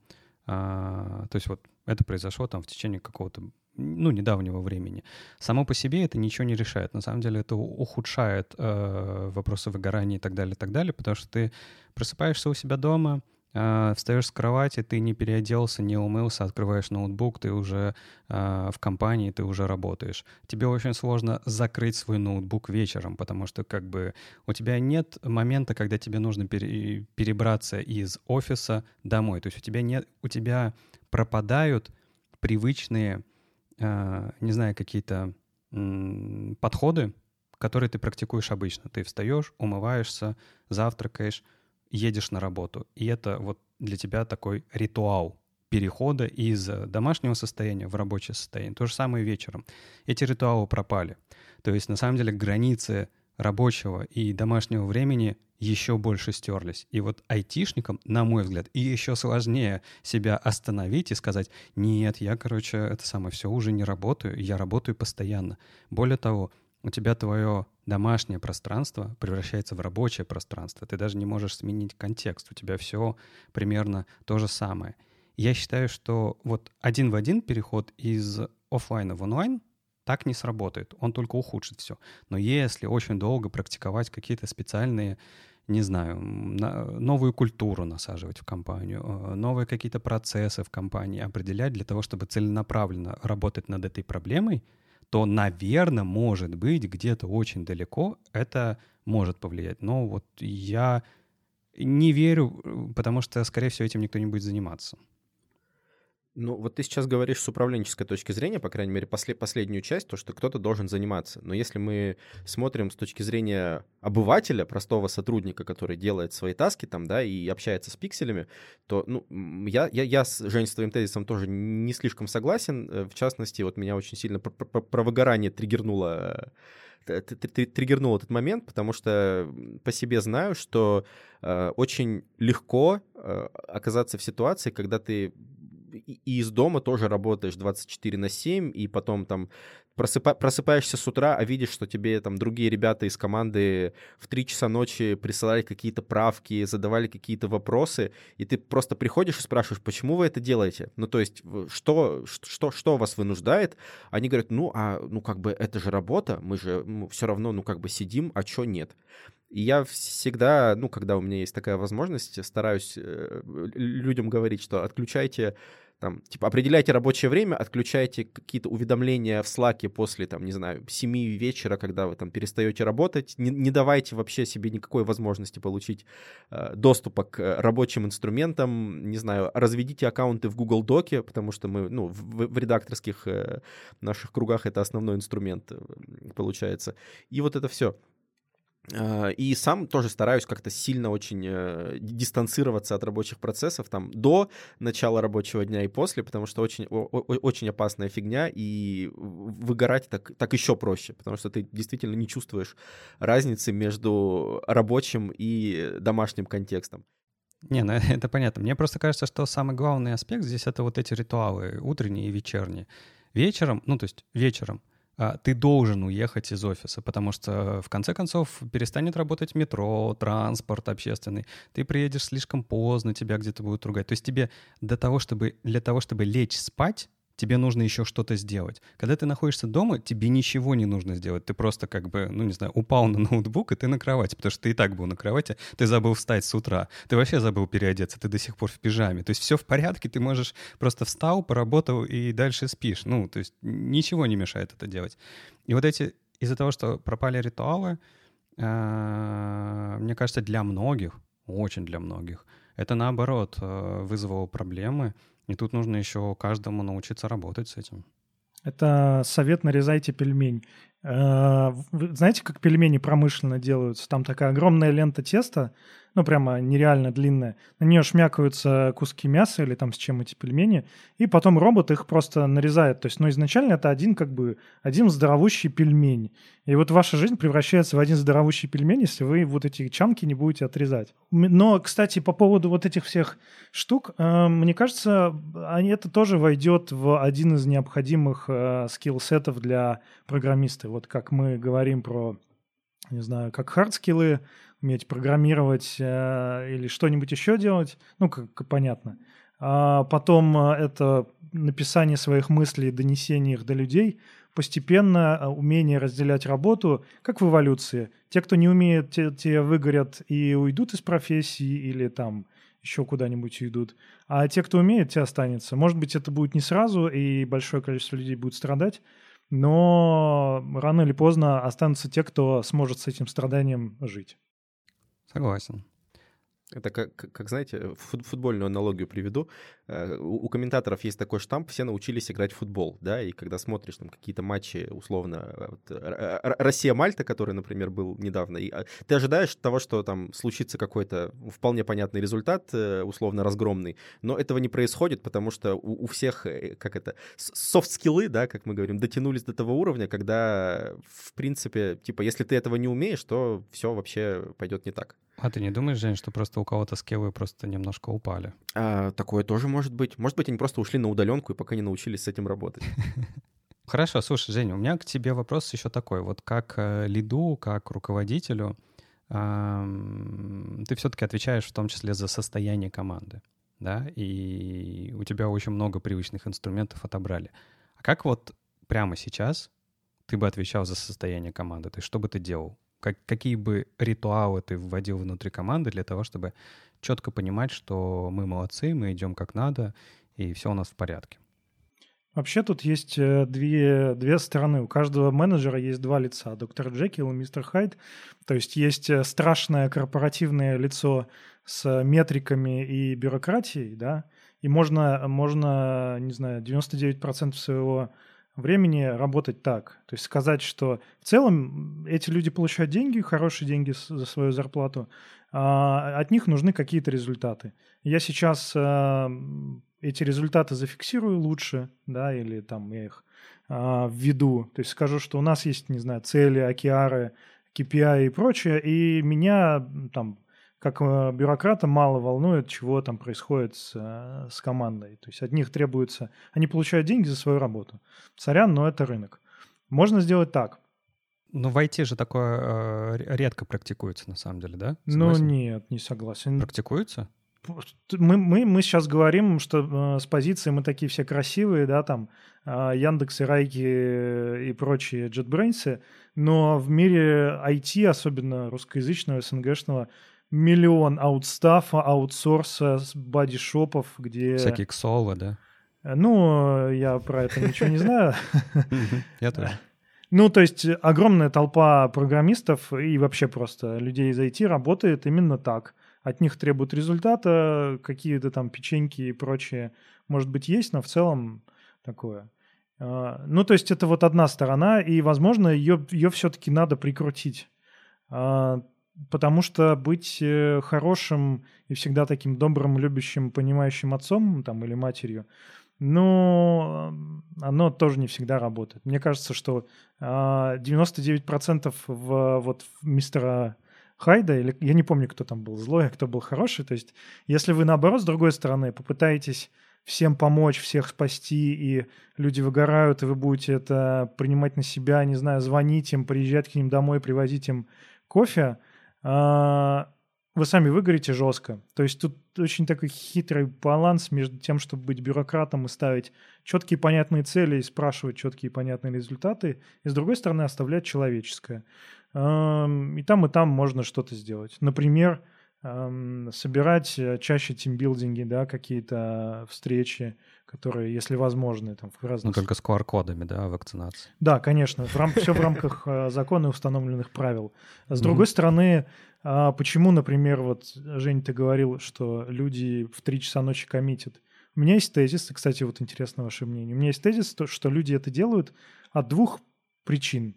а, то есть вот это произошло там в течение какого-то ну, недавнего времени. Само по себе это ничего не решает. На самом деле это ухудшает э, вопросы выгорания и так далее, и так далее, потому что ты просыпаешься у себя дома, э, встаешь с кровати, ты не переоделся, не умылся, открываешь ноутбук, ты уже э, в компании, ты уже работаешь. Тебе очень сложно закрыть свой ноутбук вечером, потому что как бы у тебя нет момента, когда тебе нужно пере, перебраться из офиса домой. То есть у тебя нет, у тебя пропадают привычные Э, не знаю, какие-то подходы, которые ты практикуешь обычно. Ты встаешь, умываешься, завтракаешь, едешь на работу. И это вот для тебя такой ритуал перехода из домашнего состояния в рабочее состояние. То же самое вечером. Эти ритуалы пропали. То есть, на самом деле, границы рабочего и домашнего времени еще больше стерлись. И вот айтишникам, на мой взгляд, и еще сложнее себя остановить и сказать, нет, я, короче, это самое, все уже не работаю, я работаю постоянно. Более того, у тебя твое домашнее пространство превращается в рабочее пространство. Ты даже не можешь сменить контекст. У тебя все примерно то же самое. Я считаю, что вот один в один переход из офлайна в онлайн так не сработает. Он только ухудшит все. Но если очень долго практиковать какие-то специальные не знаю, новую культуру насаживать в компанию, э, новые какие-то процессы в компании определять для того, чтобы целенаправленно работать над этой проблемой, то, наверное, может быть, где-то очень далеко это может повлиять. Но вот я не верю, э, потому что, скорее всего, этим никто не будет заниматься. Ну, вот ты сейчас говоришь с управленческой точки зрения, по крайней мере, после, последнюю часть, то, что кто-то должен заниматься. Но если мы смотрим с точки зрения обывателя, простого сотрудника, который делает свои таски там, да, и общается с пикселями, то, ну, я, я, я с, Жень, с твоим тезисом тоже не слишком согласен. Э, в частности, вот меня очень сильно про, про, про выгорание триггернуло э, триггернул этот момент, потому что по себе знаю, что э, очень легко э, оказаться в ситуации, когда ты и из дома тоже работаешь 24 на 7, и потом там просыпа, просыпаешься с утра, а видишь, что тебе там другие ребята из команды в 3 часа ночи присылали какие-то правки, задавали какие-то вопросы, и ты просто приходишь и спрашиваешь, почему вы это делаете? Ну, то есть, что, что, что вас вынуждает? Они говорят, ну, а, ну, как бы, это же работа, мы же ну, все равно, ну, как бы, сидим, а что нет? И я всегда, ну, когда у меня есть такая возможность, стараюсь э, людям говорить, что отключайте там, типа, определяйте рабочее время, отключайте какие-то уведомления в Slack после, там, не знаю, 7 вечера, когда вы там перестаете работать, не, не давайте вообще себе никакой возможности получить э, доступа к рабочим инструментам, не знаю, разведите аккаунты в Google Доке, потому что мы, ну, в, в редакторских э, наших кругах это основной инструмент э, получается. И вот это все. А, и сам тоже стараюсь как-то сильно очень э, дистанцироваться от рабочих процессов там до начала рабочего дня и после, потому что очень, очень опасная фигня, и выгорать так, так еще проще, потому что ты действительно не чувствуешь разницы между рабочим и домашним контекстом. Не, ну это понятно. Мне просто кажется, что самый главный аспект здесь это вот эти ритуалы утренние и вечерние. Вечером, ну то есть вечером ты должен уехать из офиса, потому что в конце концов перестанет работать метро, транспорт общественный, ты приедешь слишком поздно, тебя где-то будут ругать. То есть тебе для того, чтобы, для того, чтобы лечь спать, тебе нужно еще что-то сделать. Когда ты находишься дома, тебе ничего не нужно сделать. Ты просто как бы, ну не знаю, упал на ноутбук, и ты на кровати, потому что ты и так был на кровати, ты забыл встать с утра, ты вообще забыл переодеться, ты до сих пор в пижаме. То есть все в порядке, ты можешь просто встал, поработал и дальше спишь. Ну, то есть ничего не мешает это делать. И вот эти, из-за того, что пропали ритуалы, э, мне кажется, для многих, очень для многих, это наоборот э, вызвало проблемы, и тут нужно еще каждому научиться работать с этим. Это совет «нарезайте пельмень». Э, знаете, как пельмени промышленно делаются? Там такая огромная лента теста, ну, прямо нереально длинная. На нее шмякаются куски мяса или там с чем эти пельмени, и потом робот их просто нарезает. То есть, ну, изначально это один как бы, один здоровущий пельмень. И вот ваша жизнь превращается в один здоровущий пельмень, если вы вот эти chunk'и не будете отрезать. Но, кстати, по поводу вот этих всех штук, э, мне кажется, они, это тоже войдет в один из необходимых э, skill set'ов для программиста. Вот как мы говорим про не знаю, как hard skill'ы, уметь программировать э, или что-нибудь еще делать, ну, как, понятно. А потом э, это написание своих мыслей, донесение их до людей, постепенно э, умение разделять работу, как в эволюции. Те, кто не умеет, те, те выгорят и уйдут из профессии или там еще куда-нибудь уйдут. А те, кто умеет, те останется. Может быть, это будет не сразу, и большое количество людей будет страдать, но рано или поздно останутся те, кто сможет с этим страданием жить. Согласен. Это как, как знаете, футбольную аналогию приведу. Э, у комментаторов есть такой штамп, все научились играть в футбол, да, и когда смотришь там какие-то матчи, условно, вот, Россия-Мальта, который, например, был недавно, и а, ты ожидаешь того, что там случится какой-то вполне понятный результат, э, условно разгромный, но этого не происходит, потому что у, у всех, э, как это, софт-скиллы, да, как мы говорим, дотянулись до того уровня, когда, в принципе, типа, если ты этого не умеешь, то все вообще пойдет не так. А ты не думаешь, Жень, что просто у кого-то скиллы просто немножко упали? А, такое тоже может быть. Может быть, они просто ушли на удаленку и пока не научились с этим работать. Хорошо, слушай, Женя, у меня к тебе вопрос еще такой. Вот как э, лиду, как руководителю, ты все-таки отвечаешь в том числе за состояние команды, да, и у тебя очень много привычных инструментов отобрали. А как вот прямо сейчас ты бы отвечал за состояние команды? То есть что бы ты делал? Как, какие бы ритуалы ты вводил внутри команды для того, чтобы четко понимать, что мы молодцы, мы идем как надо, и все у нас в порядке? Вообще тут есть э, две, две стороны. У каждого менеджера есть два лица. Доктор Джекил и мистер Хайд. То есть есть э, страшное корпоративное лицо с метриками и бюрократией, да, и можно, можно не знаю, 99% своего времени работать так. То есть сказать, что в целом эти люди получают деньги, хорошие деньги за свою зарплату, а от них нужны какие-то результаты. Я сейчас а, эти результаты зафиксирую лучше, да, или там я их а, введу. То есть скажу, что у нас есть, не знаю, цели, океары, KPI и прочее, и меня там как э, бюрократа мало волнует, чего там происходит с, э, с командой. То есть от них требуется... Они получают деньги за свою работу. Сорян, но это рынок. Можно сделать так. Ну, в IT же такое э, редко практикуется, на самом деле, да? Ну, согласен? Ну, нет, не согласен. Практикуется? Мы, мы, мы сейчас говорим, что э, с позиции мы такие все красивые, да, там, э, Яндексы, Райки и прочие JetBrains, но в мире IT, особенно русскоязычного, СНГшного, миллион аутстафа, аутсорса, бодишопов, где... Всякие ксолы, да? Ну, я про это ничего не знаю. Я тоже. Ну, то есть огромная толпа программистов и вообще просто людей из IT работает именно так. От них требуют результата, какие-то там печеньки и прочее, может быть, есть, но в целом такое. А, ну, то есть это вот одна сторона, и, возможно, ее, ее все-таки надо прикрутить. Потому что быть э, хорошим и всегда таким добрым, любящим, понимающим отцом там, или матерью, ну, оно тоже не всегда работает. Мне кажется, что 99% а, в, вот, в мистера Хайда, или я не помню, кто там был злой, а кто был хороший. То есть, если вы наоборот, с другой стороны, попытаетесь всем помочь, всех спасти, и люди выгорают, и вы будете это принимать на себя, не знаю, звонить им, приезжать к ним домой, привозить им кофе – вы сами выгорите жестко. То есть тут очень такой хитрый баланс между тем, чтобы быть бюрократом и ставить четкие понятные цели и спрашивать четкие понятные результаты, и с другой стороны оставлять человеческое. И там, и там можно что-то сделать. Например, собирать э, чаще тимбилдинги, да, какие-то встречи, которые, если возможны, там в разных... Ну, только с QR-кодами, да, вакцинации. Да, конечно, в рам... все в рамках э, закона и установленных правил. С другой стороны, а почему, например, вот, Жень, ты говорил, что люди в 3 часа ночи коммитят. У меня есть тезис, и, кстати, вот интересно ваше мнение. У меня есть тезис, что люди это делают от двух причин.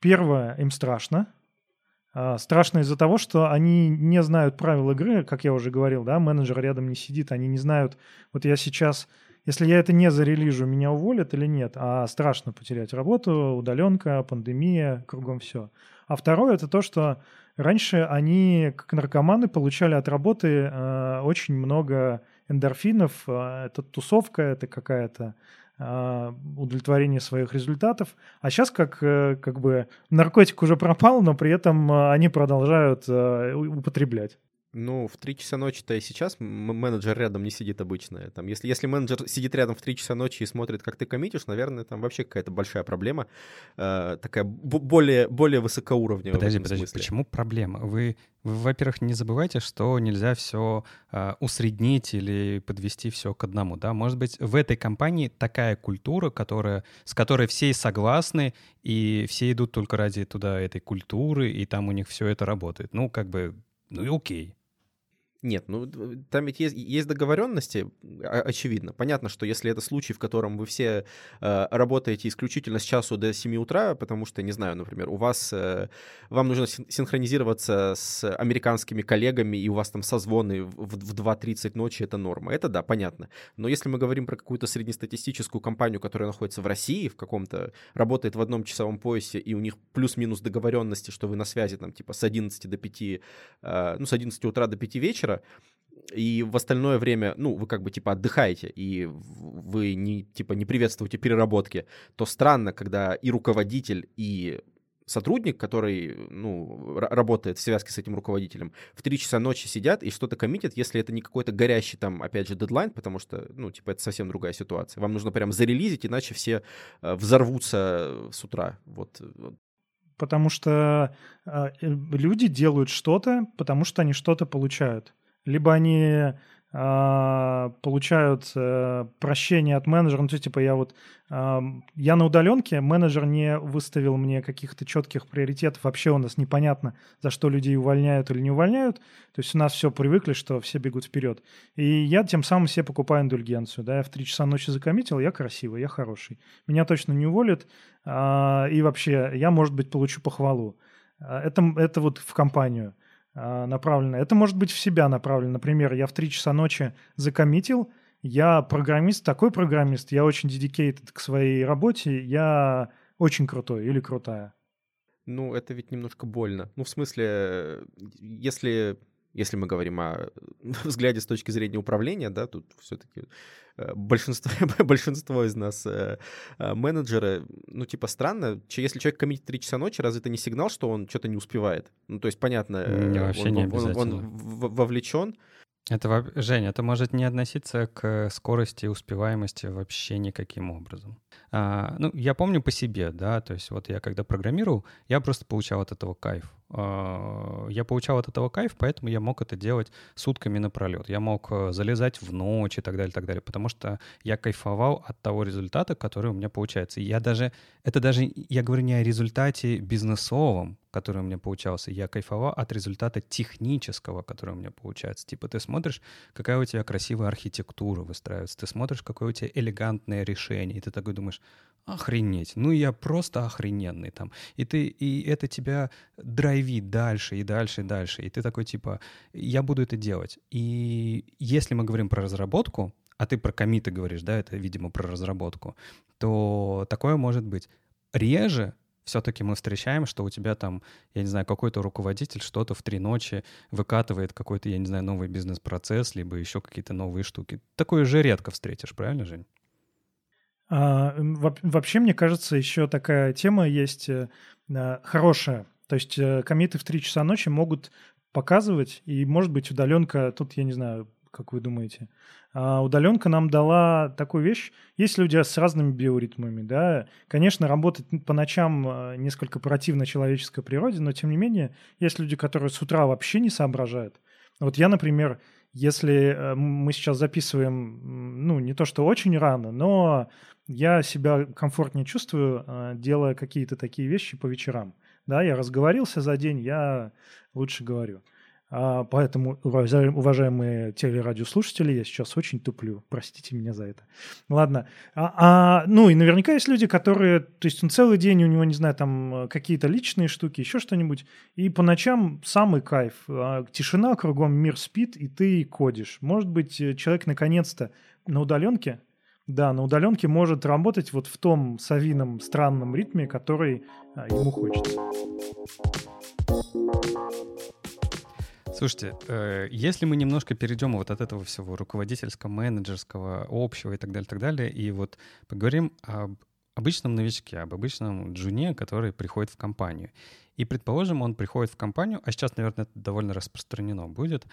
Первое, им страшно, страшно из-за того, что они не знают правил игры, как я уже говорил, да, менеджер рядом не сидит, они не знают, вот я сейчас, если я это не зарелижу, меня уволят или нет, а страшно потерять работу, удаленка, пандемия, кругом все. А второе это то, что раньше они, как наркоманы, получали от работы э, очень много эндорфинов, э, это тусовка, это какая-то а, удовлетворение своих результатов. А сейчас как, э, как бы наркотик уже пропал, но при этом э, они продолжают э, употреблять. Ну, в 3 часа ночи-то и сейчас менеджер рядом не сидит обычно. Там, если, если менеджер сидит рядом в 3 часа ночи и смотрит, как ты коммитишь, наверное, там вообще какая-то большая проблема. Э, такая более, более высокоуровневая. Подожди, подожди, смысле. почему проблема? Вы, вы, во-первых, не забывайте, что нельзя все э, усреднить или подвести все к одному. Да? Может быть, в этой компании такая культура, которая, с которой все согласны, и все идут только ради туда этой культуры, и там у них все это работает. Ну, как бы, ну и окей. Нет, ну там ведь есть, есть договоренности, очевидно. Понятно, что если это случай, в котором вы все э, работаете исключительно с часу до 7 утра, потому что, не знаю, например, у вас, э, вам нужно синхронизироваться с американскими коллегами, и у вас там созвоны в, в 2.30 ночи, это норма. Это да, понятно. Но если мы говорим про какую-то среднестатистическую компанию, которая находится в России, в каком-то, работает в одном часовом поясе, и у них плюс-минус договоренности, что вы на связи там типа с 11 до 5, э, ну, с 11 утра до 5 вечера, и в остальное время, ну, вы как бы типа отдыхаете, и вы не, типа, не приветствуете переработки, то странно, когда и руководитель, и сотрудник, который, ну, работает в связке с этим руководителем, в 3 часа ночи сидят и что-то коммитят, если это не какой-то горящий там, опять же, дедлайн, потому что, ну, типа, это совсем другая ситуация. Вам нужно прям зарелизить, иначе все э, взорвутся с утра. Вот, потому что э, люди делают что-то, потому что они что-то получают. Либо они э, получают э, прощение от менеджера, ну, то есть, типа, я вот, э, я на удаленке, менеджер не выставил мне каких-то четких приоритетов, вообще у нас непонятно, за что людей увольняют или не увольняют, то есть у нас все привыкли, что все бегут вперед. И я тем самым себе покупаю индульгенцию, да, я в 3 часа ночи закоммитил, я красивый, я хороший. Меня точно не уволят, э, и вообще я, может быть, получу похвалу. Это, это вот в компанию. А, направлено. Это может быть в себя направлено. Например, я в 3 часа ночи закоммитил, я программист, такой программист, я очень dedicated к своей работе, я очень крутой или крутая. Ну, это ведь немножко больно. Ну, в смысле, если если мы говорим о взгляде с точки зрения управления, да, тут все-таки э, большинство, большинство из нас э, э, менеджеры, ну, типа, странно, если человек коммитит 3 часа ночи, разве это не сигнал, что он что-то не успевает? Ну, то есть, понятно, не, он, не он, он, он вовлечен, это, Женя, это может не относиться к скорости и успеваемости вообще никаким образом. А, ну, я помню по себе, да, то есть вот я когда программировал, я просто получал от этого кайф. А, я получал от этого кайф, поэтому я мог это делать сутками напролет. Я мог э, залезать в ночь и так далее, так далее, потому что я кайфовал от того результата, который у меня получается. И я даже, это даже, я говорю не о результате бизнесовом, который у меня получался, я кайфовал от результата технического, который у меня получается. Типа ты смотришь, какая у тебя красивая архитектура выстраивается, ты смотришь, какое у тебя элегантное решение, и ты такой думаешь, охренеть, ну я просто охрененный там. И ты, и это тебя драйвит дальше и дальше и дальше. И ты такой типа, я буду это делать. И если мы говорим про разработку, а ты про комиты говоришь, да, это, видимо, про разработку, то такое может быть. Реже все-таки мы встречаем, что у тебя там, я не знаю, какой-то руководитель что-то в три ночи выкатывает какой-то, я не знаю, новый бизнес-процесс, либо еще какие-то новые штуки. Такое же редко встретишь, правильно, Жень? А, вообще, мне кажется, еще такая тема есть э, хорошая. То есть э, комиты в 3 часа ночи могут показывать. И, может быть, удаленка, тут я не знаю, как вы думаете, а удаленка нам дала такую вещь. Есть люди с разными биоритмами, да. Конечно, работать по ночам а, несколько противно человеческой природе, но тем не менее есть люди, которые с утра вообще не соображают. Вот я, например, если э, мы сейчас записываем, ну, не то что очень рано, но я себя комфортнее чувствую, а, делая какие-то такие вещи по вечерам. Да, я разговорился за день, я лучше говорю. А, поэтому, уважаемые телерадиослушатели, я сейчас очень туплю. Простите меня за это. Ладно. А, а, ну и наверняка есть люди, которые, то есть он целый день, у него, не знаю, там какие-то личные штуки, еще что-нибудь. И по ночам самый кайф. А, тишина, кругом мир спит, и ты кодишь. Может быть, человек наконец-то на удаленке, да, на удаленке может работать вот в том совином странном ритме, который а, ему хочется. Слушайте, э, если мы немножко перейдем вот от этого всего руководительского, менеджерского, общего и так далее, так далее, и вот поговорим об обычном новичке, об обычном джуне, который приходит в компанию. И, предположим, он приходит в компанию, а сейчас, наверное, это довольно распространено будет,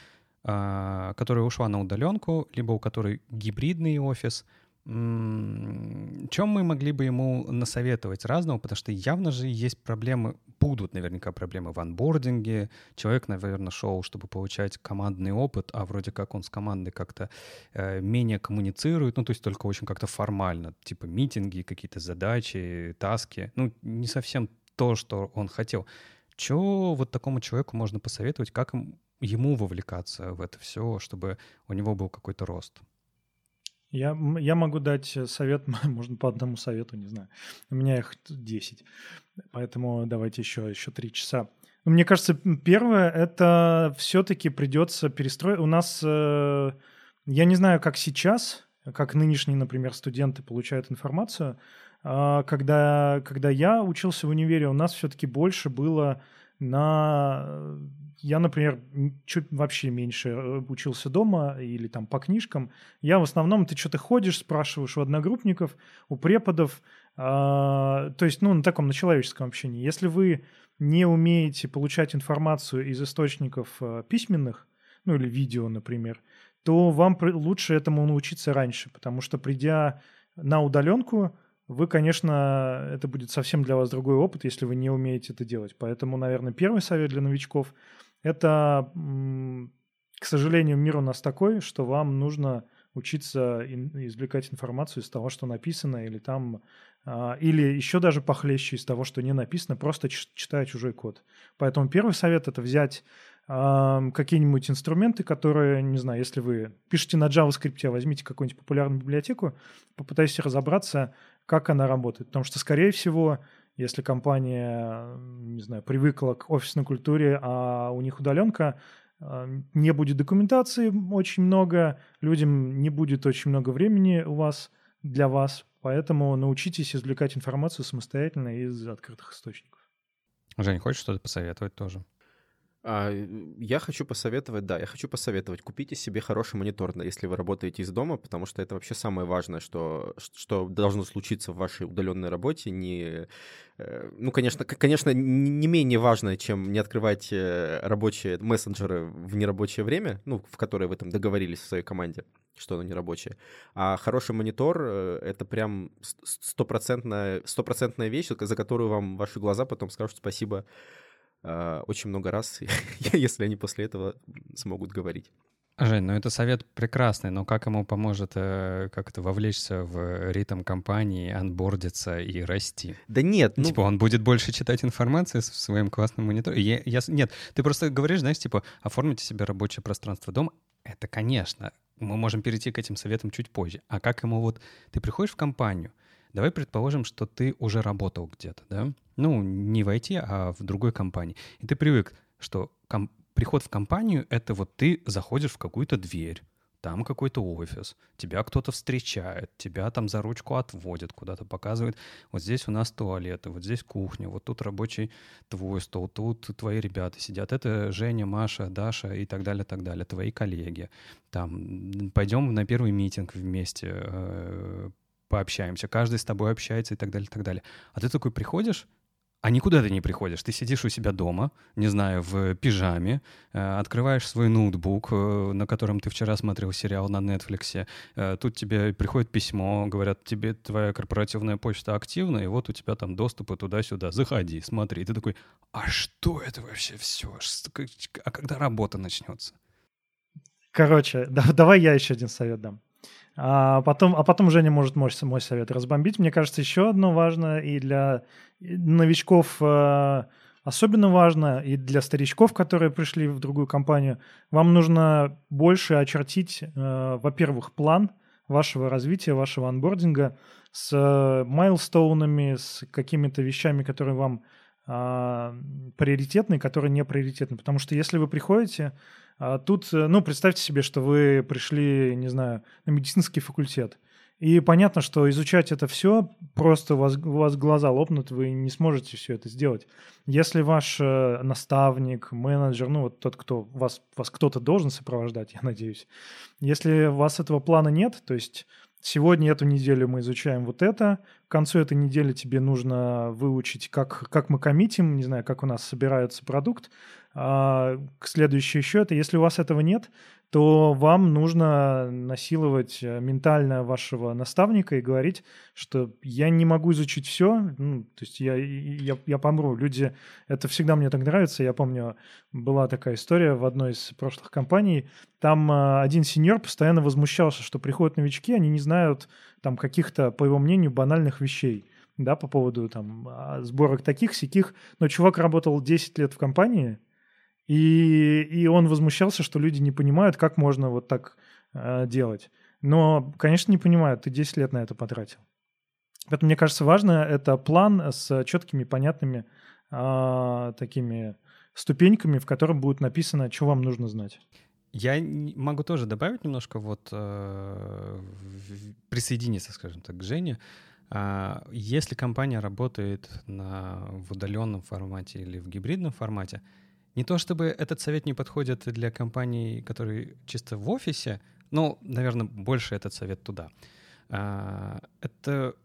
э, которая ушла на удаленку, либо у которой гибридный офис — чем мы могли бы ему насоветовать разного, потому что явно же есть проблемы, будут наверняка проблемы в анбординге. Человек, наверное, шел, чтобы получать командный опыт, а вроде как он с командой как-то э, менее коммуницирует, ну, то есть только очень как-то формально, типа митинги, какие-то задачи, таски. Ну, не совсем то, что он хотел. Что вот такому человеку можно посоветовать, как ему вовлекаться в это все, чтобы у него был какой-то рост? Я, я могу дать совет, можно по одному совету, не знаю. У меня их 10, поэтому давайте еще, еще 3 часа. Мне кажется, первое, это все-таки придется перестроить. У нас, э, я не знаю, как сейчас, как нынешние, например, студенты получают информацию. А когда, когда я учился в универе, у нас все-таки больше было на я, например, чуть вообще меньше э, учился дома или там по книжкам. Я в основном, ты что-то ходишь, спрашиваешь у одногруппников, у преподов, э, то есть, ну, на таком, на человеческом общении. Если вы не умеете получать информацию из источников э, письменных, ну, или видео, например, то вам лучше этому научиться раньше, потому что придя на удаленку, вы, конечно, это будет совсем для вас другой опыт, если вы не умеете это делать. Поэтому, наверное, первый совет для новичков – это, к сожалению, мир у нас такой, что вам нужно учиться извлекать информацию из того, что написано, или там, а, или еще даже похлеще из того, что не написано, просто читая чужой код. Поэтому первый совет это взять какие-нибудь инструменты, которые, не знаю, если вы пишете на JavaScript, возьмите какую-нибудь популярную библиотеку, попытайтесь разобраться, как она работает. Потому что, скорее всего, если компания, не знаю, привыкла к офисной культуре, а у них удаленка, а, не будет документации очень много, людям не будет очень много времени у вас для вас, поэтому научитесь извлекать информацию самостоятельно из открытых источников. Жень, хочешь что-то посоветовать тоже? А, я хочу посоветовать, да, я хочу посоветовать, купите себе хороший монитор, если вы работаете из дома, потому что это вообще самое важное, что, что должно случиться в вашей удаленной работе. Не, э, ну, конечно, конечно, не менее важное, чем не открывать э, рабочие мессенджеры в нерабочее время, ну, в которые вы там договорились в своей команде, что оно нерабочее. А хороший монитор э, — это прям стопроцентная, стопроцентная вещь, за которую вам ваши глаза потом скажут спасибо очень много раз, если они после этого смогут говорить. Жень, ну это совет прекрасный, но как ему поможет э, как это вовлечься в ритм компании, анбордиться и расти? Да нет, ну... Типа он будет больше читать информации в своем классном мониторе? Я, я, нет, ты просто говоришь, знаешь, типа оформите себе рабочее пространство дома. Это, конечно, мы можем перейти к этим советам чуть позже. А как ему вот... Ты приходишь в компанию, Давай предположим, что ты уже работал где-то, да? Ну, не в IT, а в другой компании. И ты привык, что ком- приход в компанию — это вот ты заходишь в какую-то дверь, там какой-то офис, тебя кто-то встречает, тебя там за ручку отводят куда-то, показывают, вот здесь у нас туалеты, вот здесь кухня, вот тут рабочий твой стол, тут твои ребята сидят, это Женя, Маша, Даша и так далее, так далее, твои коллеги. Там, пойдем на первый митинг вместе, э, пообщаемся, каждый с тобой общается и так далее, и так далее. А ты такой приходишь, А никуда ты не приходишь. Ты сидишь у себя дома, не знаю, в пижаме, э, открываешь свой ноутбук, э, на котором ты вчера смотрел сериал на Netflix. Э, тут тебе приходит письмо, говорят, тебе твоя корпоративная почта активна, и вот у тебя там доступы туда-сюда. Заходи, смотри. Ты такой, а что это вообще все? А когда работа начнется? Короче, да, давай я еще один совет дам. А потом, а потом Женя может мой, мой совет разбомбить. Мне кажется, еще одно важно и для новичков э, особенно важно, и для старичков, которые пришли в другую компанию. Вам нужно больше очертить, э, во-первых, план вашего развития, вашего анбординга с э, майлстоунами, с какими-то вещами, которые вам а, приоритетны, которые не приоритетны. Потому что если вы приходите а тут, э, ну, представьте себе, что вы пришли, не знаю, на медицинский факультет. И понятно, что изучать это все, просто у вас, у вас глаза лопнут, вы не сможете все это сделать. Если ваш э, наставник, менеджер, ну вот тот, кто вас, вас кто-то должен сопровождать, я надеюсь, если у вас этого плана нет, то есть сегодня эту неделю мы изучаем вот это, к концу этой недели тебе нужно выучить, как, как мы коммитим, не знаю, как у нас собирается продукт, а, следующий счет. И если у вас этого нет, то вам нужно насиловать э, ментально вашего наставника и говорить, что я не могу изучить все, ну, то есть я, я, я помру. Люди, это всегда мне так нравится. Я помню, была такая история в одной из прошлых компаний. Там э, один сеньор постоянно возмущался, что приходят новички, они не знают там каких-то, по его мнению, банальных вещей да, по поводу там а, сборок таких, сяких. Но чувак работал 10 лет в компании, и, и он возмущался, что люди не понимают, как можно вот так э, делать. Но, конечно, не понимают, ты 10 лет на это потратил. Поэтому, мне кажется, важно это план с четкими, понятными э, такими ступеньками, в котором будет написано, что вам нужно знать. Я могу тоже добавить немножко, вот э, присоединиться, скажем так, к Жене. А, если компания работает на, в удаленном формате или в гибридном формате, не то чтобы этот совет не подходит для компаний, которые чисто в офисе, но, наверное, больше этот совет туда. А, это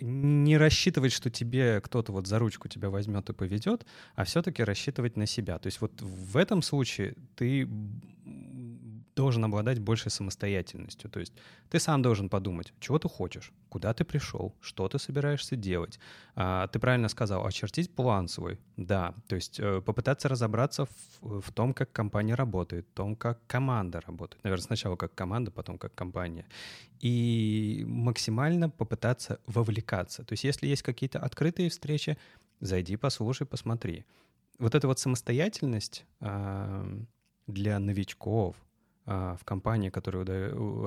не рассчитывать, что тебе кто-то вот за ручку тебя возьмет и поведет, а все-таки рассчитывать на себя. То есть вот в этом случае ты должен обладать большей самостоятельностью. То есть ты сам должен подумать, чего ты хочешь, куда ты пришел, что ты собираешься делать. А, ты правильно сказал, очертить план свой. Да, то есть э, попытаться разобраться в, в том, как компания работает, в том, как команда работает. Наверное, сначала как команда, потом как компания. И максимально попытаться вовлекаться. То есть если есть какие-то открытые встречи, зайди, послушай, посмотри. Вот эта вот самостоятельность для новичков, в компании, которая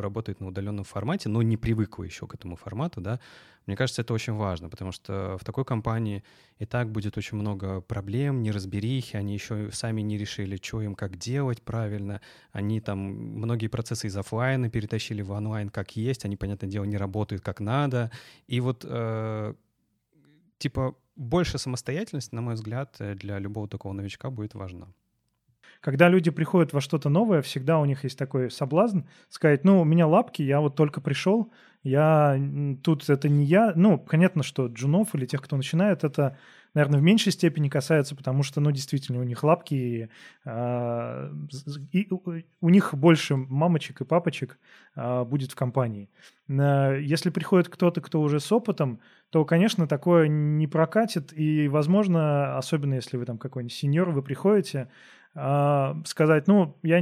работает на удаленном формате, но не привыкла еще к этому формату, да, мне кажется, это очень важно, потому что в такой компании и так будет очень много проблем, неразберихи, они еще сами не решили, что им как делать правильно, они там многие процессы из офлайна перетащили в онлайн как есть, они, понятное дело, не работают как надо, и вот э, типа больше самостоятельности, на мой взгляд, для любого такого новичка будет важна. Когда люди приходят во что-то новое, всегда у них есть такой соблазн сказать, ну, у меня лапки, я вот только пришел, я тут это не я. Ну, понятно, что джунов или тех, кто начинает, это, наверное, в меньшей степени касается, потому что, ну, действительно, у них лапки, и, э, и у них больше мамочек и папочек э, будет в компании. Если приходит кто-то, кто уже с опытом, то, конечно, такое не прокатит, и, возможно, особенно если вы там какой-нибудь сеньор, вы приходите, а, сказать, ну, я,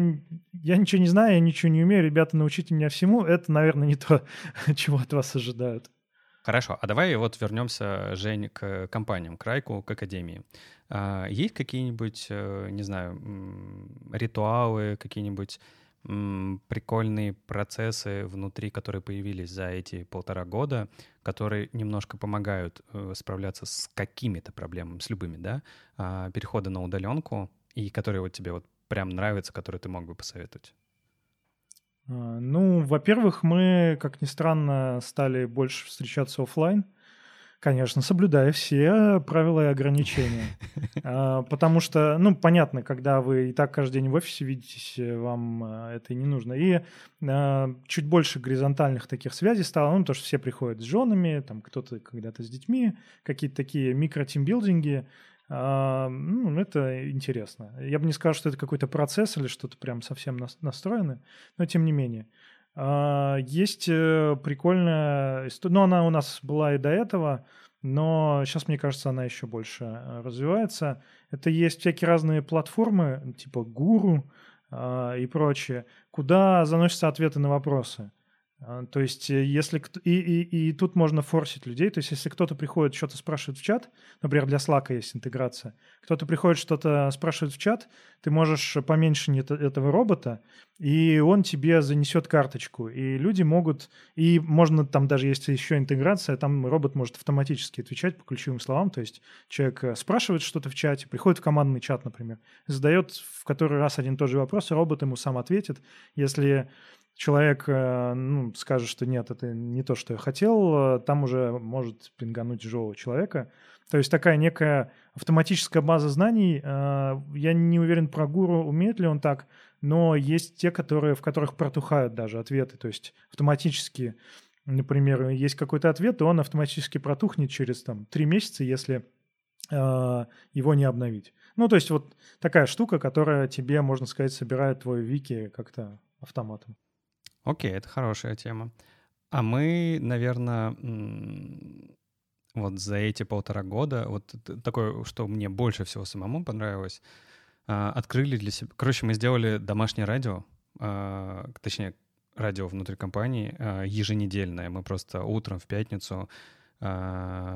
я ничего не знаю, я ничего не умею, ребята, научите меня всему, это, наверное, не то, чего от вас ожидают. Хорошо, а давай вот вернемся, Жень, к компаниям, к Райку, к Академии. А, есть какие-нибудь, э, не знаю, ритуалы, какие-нибудь прикольные процессы внутри, которые появились за эти полтора года, которые немножко помогают э, справляться с какими-то проблемами, с любыми, да, а, перехода на удаленку, и которые вот тебе вот прям нравятся, которые ты мог бы посоветовать? А, ну, во-первых, мы, как ни странно, стали больше встречаться офлайн. Конечно, соблюдая все правила и ограничения. А, потому что, ну, понятно, когда вы и так каждый день в офисе видитесь, вам а, это не нужно. И чуть больше горизонтальных таких связей стало, ну, потому что все приходят с женами, там кто-то когда-то с детьми, какие-то такие микро-тимбилдинги. Ну, это интересно. Я бы не сказал, что это какой-то процесс или что-то прям совсем настроено, но тем не менее. А, есть э, прикольная история, ну, она у нас была и до этого, но сейчас, мне кажется, она еще больше э, развивается. Это есть всякие разные платформы, типа Гуру а, и прочее, куда заносятся ответы на вопросы. А, то есть, э, если и, и, и тут можно форсить людей. То есть, если кто-то приходит, что-то спрашивает в чат, например, для Slack есть интеграция, кто-то приходит, что-то спрашивает в чат, ты можешь поменьше этого робота, и он тебе занесет карточку. И люди могут, и можно там даже есть еще интеграция, там робот может автоматически отвечать по ключевым словам. То есть, человек э, спрашивает что-то в чате, приходит в командный чат, например, задает в который раз один и тот же вопрос, и робот ему сам ответит. Если человек э, ну, скажет, что нет, это не то, что я хотел, э, там уже может пингануть живого человека. То есть такая некая автоматическая база знаний. Э, я не уверен про гуру, умеет ли он так, но есть те, которые, в которых протухают даже ответы. То есть автоматически, например, есть какой-то ответ, и он автоматически протухнет через там, три месяца, если его не обновить. Ну, то есть вот такая штука, которая тебе, можно сказать, собирает твой вики как-то автоматом. Окей, это хорошая тема. А мы, наверное, вот за эти полтора года, вот такое, что мне больше всего самому понравилось, а, открыли для себя... Короче, мы сделали домашнее радио, а, точнее, радио внутри компании а, еженедельное. Мы просто утром в пятницу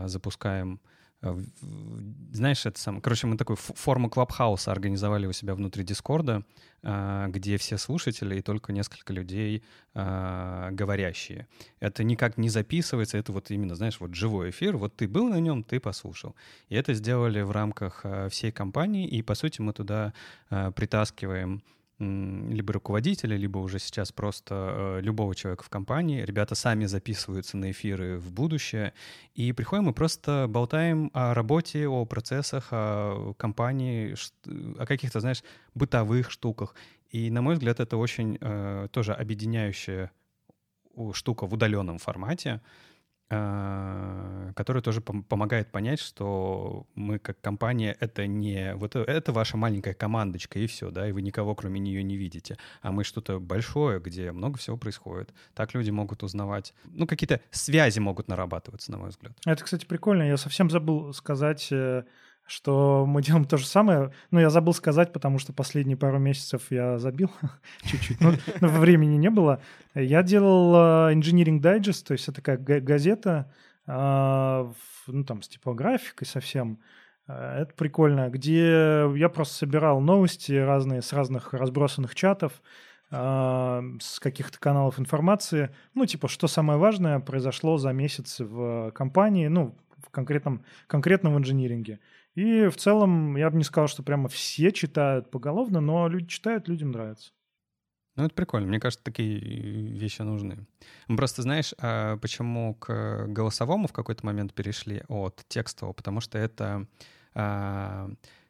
запускаем знаешь, это сам... Короче, мы такую форму клабхауса организовали у себя внутри Дискорда, а, где все слушатели и только несколько людей а, говорящие. Это никак не записывается, это вот именно, знаешь, вот живой эфир, вот ты был на нем, ты послушал. И это сделали в рамках а, всей компании, и, по сути, мы туда притаскиваем либо руководителя, либо уже сейчас просто э, любого человека в компании. Ребята сами записываются на эфиры в будущее. И приходим мы просто болтаем о работе, о процессах, о компании, о каких-то, знаешь, бытовых штуках. И, на мой взгляд, это очень э, тоже объединяющая штука в удаленном формате. А, который тоже пом- помогает понять, что мы как компания это не вот это ваша маленькая командочка и все, да, и вы никого кроме нее не видите, а мы что-то большое, где много всего происходит. Так люди могут узнавать, ну какие-то связи могут нарабатываться, на мой взгляд. Это, кстати, прикольно. Я совсем забыл сказать э, что мы делаем то же самое. Ну, я забыл сказать, потому что последние пару месяцев я забил чуть-чуть, но, но времени не было. Я делал uh, Engineering Digest, то есть это такая газета, uh, ну, там, с типографикой совсем. Uh, это прикольно, где я просто собирал новости разные с разных разбросанных чатов, с каких-то каналов информации. Ну, типа, что самое важное произошло за месяц в компании, ну, в конкретном, конкретном инжиниринге. И в целом я бы не сказал, что прямо все читают поголовно, но люди читают, людям нравится. Ну, это прикольно. Мне кажется, такие вещи нужны. Просто знаешь, а почему к голосовому в какой-то момент перешли от текстового? Потому что это а,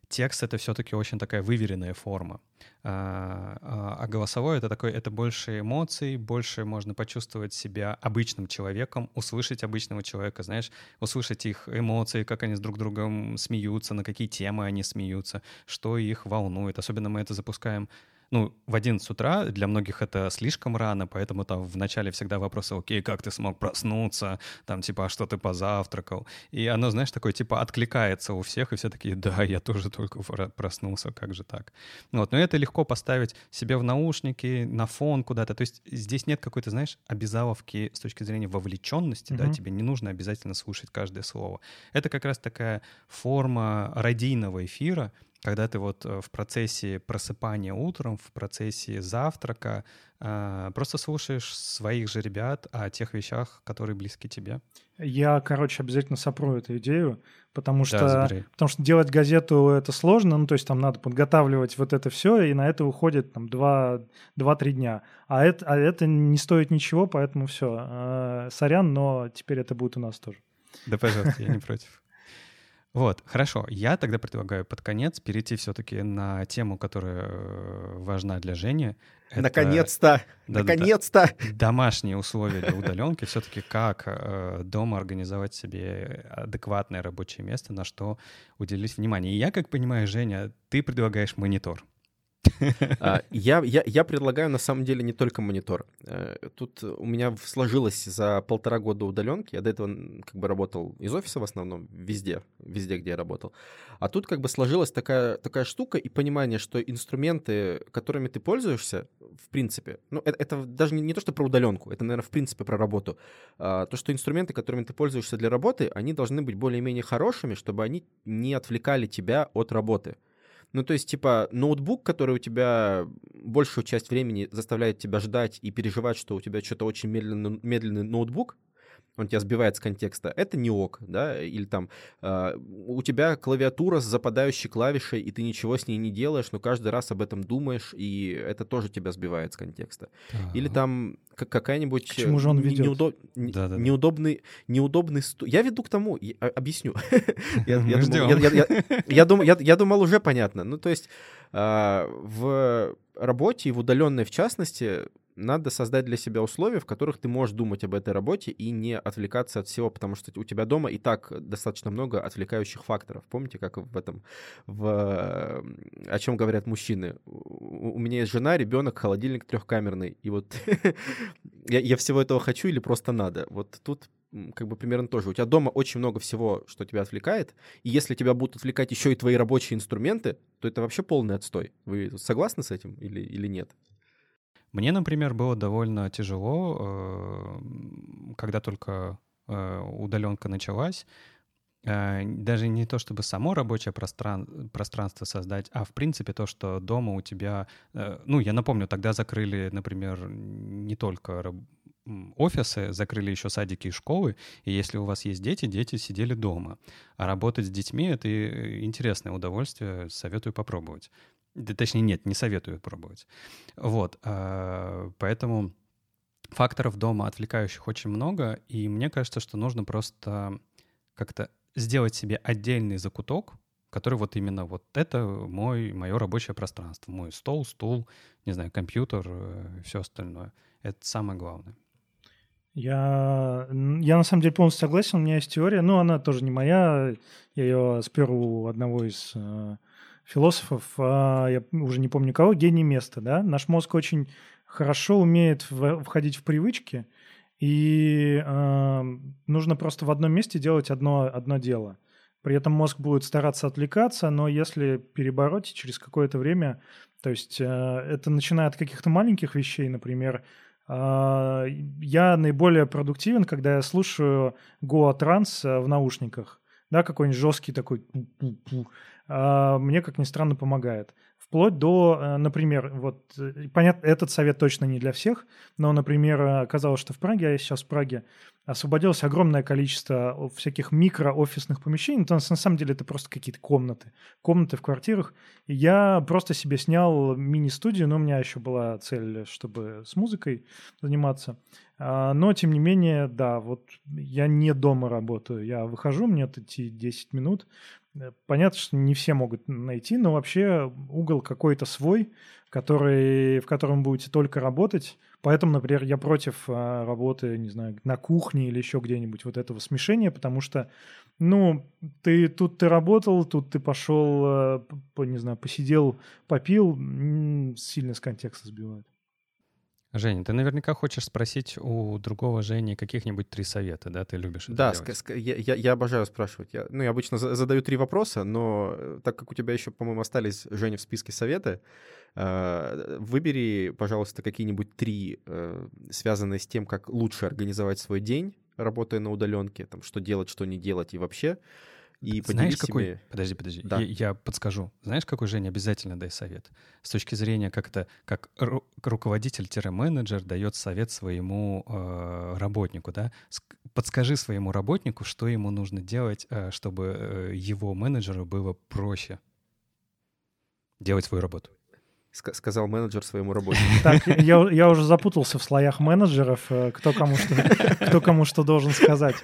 текст — это все-таки очень такая выверенная форма. А, а, а голосовой — это такой, это больше эмоций, больше можно почувствовать себя обычным человеком, услышать обычного человека, знаешь, услышать их эмоции, как они с друг другом смеются, на какие темы они смеются, что их волнует. Особенно мы это запускаем ну, в 11 утра для многих это слишком рано, поэтому там в начале всегда вопросы, окей, как ты смог проснуться, там, типа, а что ты позавтракал? И оно, знаешь, такое, типа, откликается у всех, и все такие, да, я тоже только проснулся, как же так? Вот, но это легко поставить себе в наушники, на фон куда-то, то есть здесь нет какой-то, знаешь, обязаловки с точки зрения вовлеченности, mm-hmm. да, тебе не нужно обязательно слушать каждое слово. Это как раз такая форма радийного эфира, когда ты вот э, в процессе просыпания утром, в процессе завтрака э, просто слушаешь своих же ребят о тех вещах, которые близки тебе. Я, короче, обязательно сопру эту идею, потому что, да, потому что делать газету это сложно, ну то есть там надо подготавливать вот это все, и на это уходит там 2-3 дня. А это, а это не стоит ничего, поэтому все. Э, сорян, но теперь это будет у нас тоже. Да, пожалуйста, я не против. Вот, хорошо. Я тогда предлагаю под конец перейти все-таки на тему, которая э, важна для Жени. Это... Наконец-то! Да, Наконец-то! Домашние условия для удаленки. Все-таки как э, дома организовать себе адекватное рабочее место, на что уделить внимание. И я, как понимаю, Женя, ты предлагаешь монитор. А, я, я, я предлагаю на самом деле не только монитор. Э, тут у меня сложилось за полтора года удаленки. Я до этого как бы работал из офиса в основном, везде, везде, где я работал. А тут как бы сложилась такая, такая штука и понимание, что инструменты, которыми ты пользуешься, в принципе, ну это, это даже не, не то, что про удаленку, это, наверное, в принципе про работу. А, то, что инструменты, которыми ты пользуешься для работы, они должны быть более-менее хорошими, чтобы они не отвлекали тебя от работы. Ну, то есть, типа, ноутбук, который у тебя большую часть времени заставляет тебя ждать и переживать, что у тебя что-то очень медленный, медленный ноутбук, он тебя сбивает с контекста, это не ок, да, или там э, у тебя клавиатура с западающей клавишей, и ты ничего с ней не делаешь, но каждый раз об этом думаешь, и это тоже тебя сбивает с контекста. А-а-а. Или там какая-нибудь... К чему же он ведет? Неудоб... Да, да, неудобный, неудобный... Я веду к тому, я, объясню. Я думал, уже понятно. Ну, то есть а, в работе и в удаленной в частности надо создать для себя условия, в которых ты можешь думать об этой работе и не отвлекаться от всего, потому что у тебя дома и так достаточно много отвлекающих факторов. Помните, как в этом, в, о чем говорят мужчины? У меня есть жена, ребенок, холодильник трехкамерный, и вот я всего этого хочу или просто надо? Вот тут как бы примерно тоже. У тебя дома очень много всего, что тебя отвлекает, и если тебя будут отвлекать еще и твои рабочие инструменты, то это вообще полный отстой. Вы согласны с этим или, или нет? Мне, например, было довольно тяжело, э, когда только э, удаленка началась, э, даже не то, чтобы само рабочее простран... пространство создать, а в принципе то, что дома у тебя... Ну, я напомню, тогда закрыли, например, не только офисы, закрыли еще садики и школы, и если у вас есть дети, дети сидели дома. А работать с детьми — это интересное удовольствие, советую попробовать. Да, точнее, нет, не советую пробовать. Вот, э, поэтому факторов дома отвлекающих очень много, и мне кажется, что нужно просто как-то сделать себе отдельный закуток, который вот именно вот это мой, мое рабочее пространство, мой стол, стул, не знаю, компьютер, э, все остальное. Это самое главное. Я, я на самом деле полностью согласен, у меня есть теория, но она тоже не моя, я ее спер у одного из э, философов, а, я уже не помню кого, гений места, да? Наш мозг очень хорошо умеет входить в привычки, и э, нужно просто в одном месте делать одно, одно дело. При этом мозг будет стараться отвлекаться, но если перебороть через какое-то время, то есть э, это начиная от каких-то маленьких вещей, например, э, я наиболее продуктивен, когда я слушаю Goa Trans в наушниках, да, какой-нибудь жесткий такой а, мне, как ни странно, помогает. Вплоть до, э, например, вот, э, понятно, этот совет точно не для всех, но, например, оказалось, что в Праге, а я сейчас в Праге, освободилось огромное количество всяких микроофисных помещений. То, на самом деле это просто какие-то комнаты. Комнаты в квартирах. И я просто себе снял мини-студию, но у меня еще была цель, чтобы с музыкой заниматься. А, но, тем не менее, да, вот я не дома работаю. Я выхожу, мне идти 10 минут. Э, понятно, что не все могут найти, но вообще угол какой-то свой, который, в котором будете только работать. Поэтому, например, я против а, работы, не знаю, на кухне или еще где-нибудь вот этого смешения, потому что, ну, ты тут ты работал, тут ты пошел, по, не знаю, посидел, попил, сильно с контекста сбивает. Женя, ты наверняка хочешь спросить у другого Жени каких-нибудь три совета, да? Ты любишь это Да, делать. я, я, я обожаю спрашивать. Я, ну, я обычно задаю три вопроса, но э, так как у тебя еще, по-моему, остались, Женя, в списке советы, э, выбери, пожалуйста, какие-нибудь три, э, связанные с тем, как лучше организовать свой день, работая на удаленке, там, что делать, что не делать и вообще. И Знаешь, какой... Себе... Подожди, подожди. Да. Я, я подскажу. Знаешь, какой, Женя, обязательно дай совет? С точки зрения, как это, как ру- руководитель-менеджер дает совет своему э, работнику, да? Подскажи своему работнику, что ему нужно делать, э, чтобы э, его менеджеру было проще делать свою работу. Сказал менеджер своему работнику. Так, я, я уже запутался в слоях менеджеров, э, кто кому что, кто кому что должен сказать.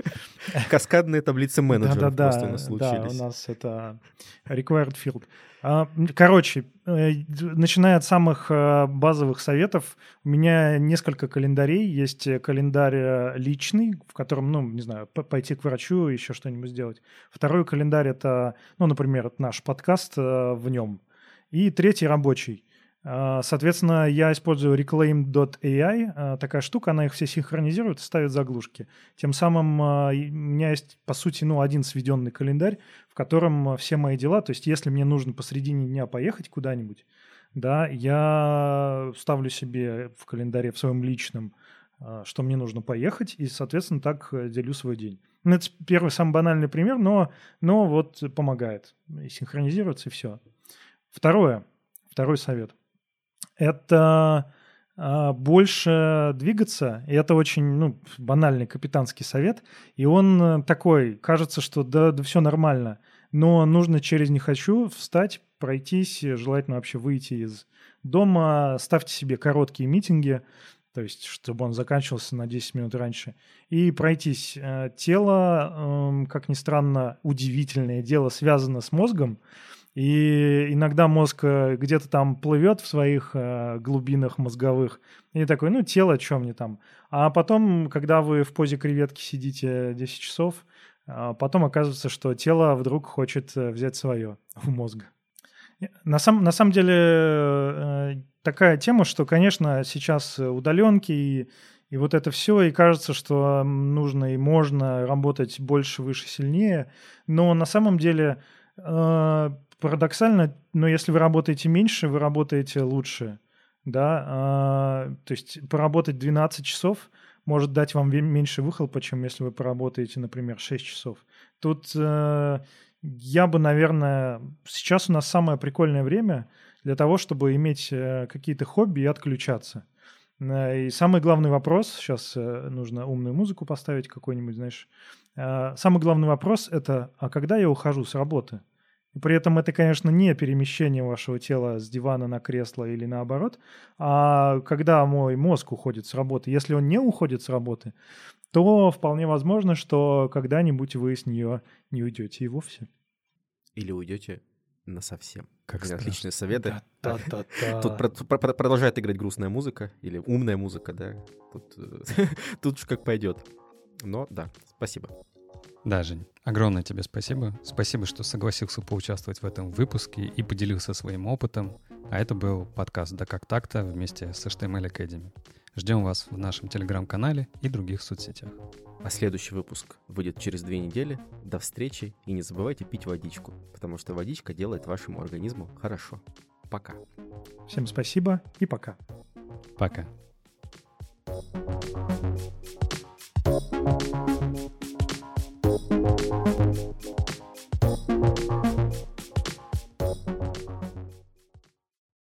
Каскадные таблицы менеджеров да, да, просто у нас случились. Да, у нас это required field. А, короче, э, начиная от самых э, базовых советов, у меня несколько календарей. Есть календарь личный, в котором, ну, не знаю, пойти к врачу, еще что-нибудь сделать. Второй календарь — это, ну, например, наш подкаст в нем. И третий рабочий. А, соответственно, я использую reclaim.ai. А, такая штука, она их все синхронизирует и ставит заглушки. Тем самым а, у меня есть, по сути, ну, один сведенный календарь, в котором все мои дела, то есть если мне нужно посредине дня поехать куда-нибудь, да, я ставлю себе в календаре, в своем личном, что мне нужно поехать, и, соответственно, так э, делю свой день. Ну, это первый самый банальный пример, но, но вот помогает. И синхронизируется, и все. Второе, второй совет – это а, больше двигаться, и это очень ну, банальный капитанский совет, и он э, такой, кажется, что да, да все нормально, но нужно через «не хочу» встать, пройтись, желательно вообще выйти из дома, ставьте себе короткие митинги, то есть чтобы он заканчивался на 10 минут раньше, и пройтись. Э, тело, эм, как ни странно, удивительное дело связано с мозгом, и иногда мозг э, где-то там плывет в своих э, глубинах мозговых. И такой, ну, тело, что мне там. А потом, когда вы в позе креветки сидите 10 часов, э, потом оказывается, что тело вдруг хочет э, взять свое у мозга. На, сам, на самом деле э, такая тема, что, конечно, сейчас удаленки и, и вот это все, и кажется, что нужно и можно работать больше, выше, сильнее. Но на самом деле э, парадоксально, но если вы работаете меньше, вы работаете лучше. Да? А, то есть поработать 12 часов может дать вам меньше выхлопа, чем если вы поработаете, например, 6 часов. Тут э, я бы, наверное, сейчас у нас самое прикольное время для того, чтобы иметь э, какие-то хобби и отключаться. Э, и самый главный вопрос, сейчас э, нужно умную музыку поставить какой-нибудь, знаешь. Самый главный вопрос это, а когда я ухожу с работы? И при этом это, конечно, не перемещение вашего тела с дивана на кресло или наоборот, а когда мой мозг уходит с работы. Если он не уходит с работы, то вполне возможно, что когда-нибудь вы с нее не уйдете и вовсе. Или уйдете на совсем. Как отличные советы. Да, да, да, Тут продолжает играть грустная музыка или умная музыка, да. Тут, э, тут уж как пойдет. Но да, спасибо. Да, Жень, огромное тебе спасибо. Спасибо, что согласился поучаствовать в этом выпуске и поделился своим опытом. А это был подкаст «Да как так-то» вместе с HTML Academy. Ждем вас в нашем телеграм-канале и других соцсетях. А следующий выпуск выйдет через две недели. До встречи и не забывайте пить водичку, потому что водичка делает вашему организму хорошо. Пока. Всем спасибо и пока. Пока. Música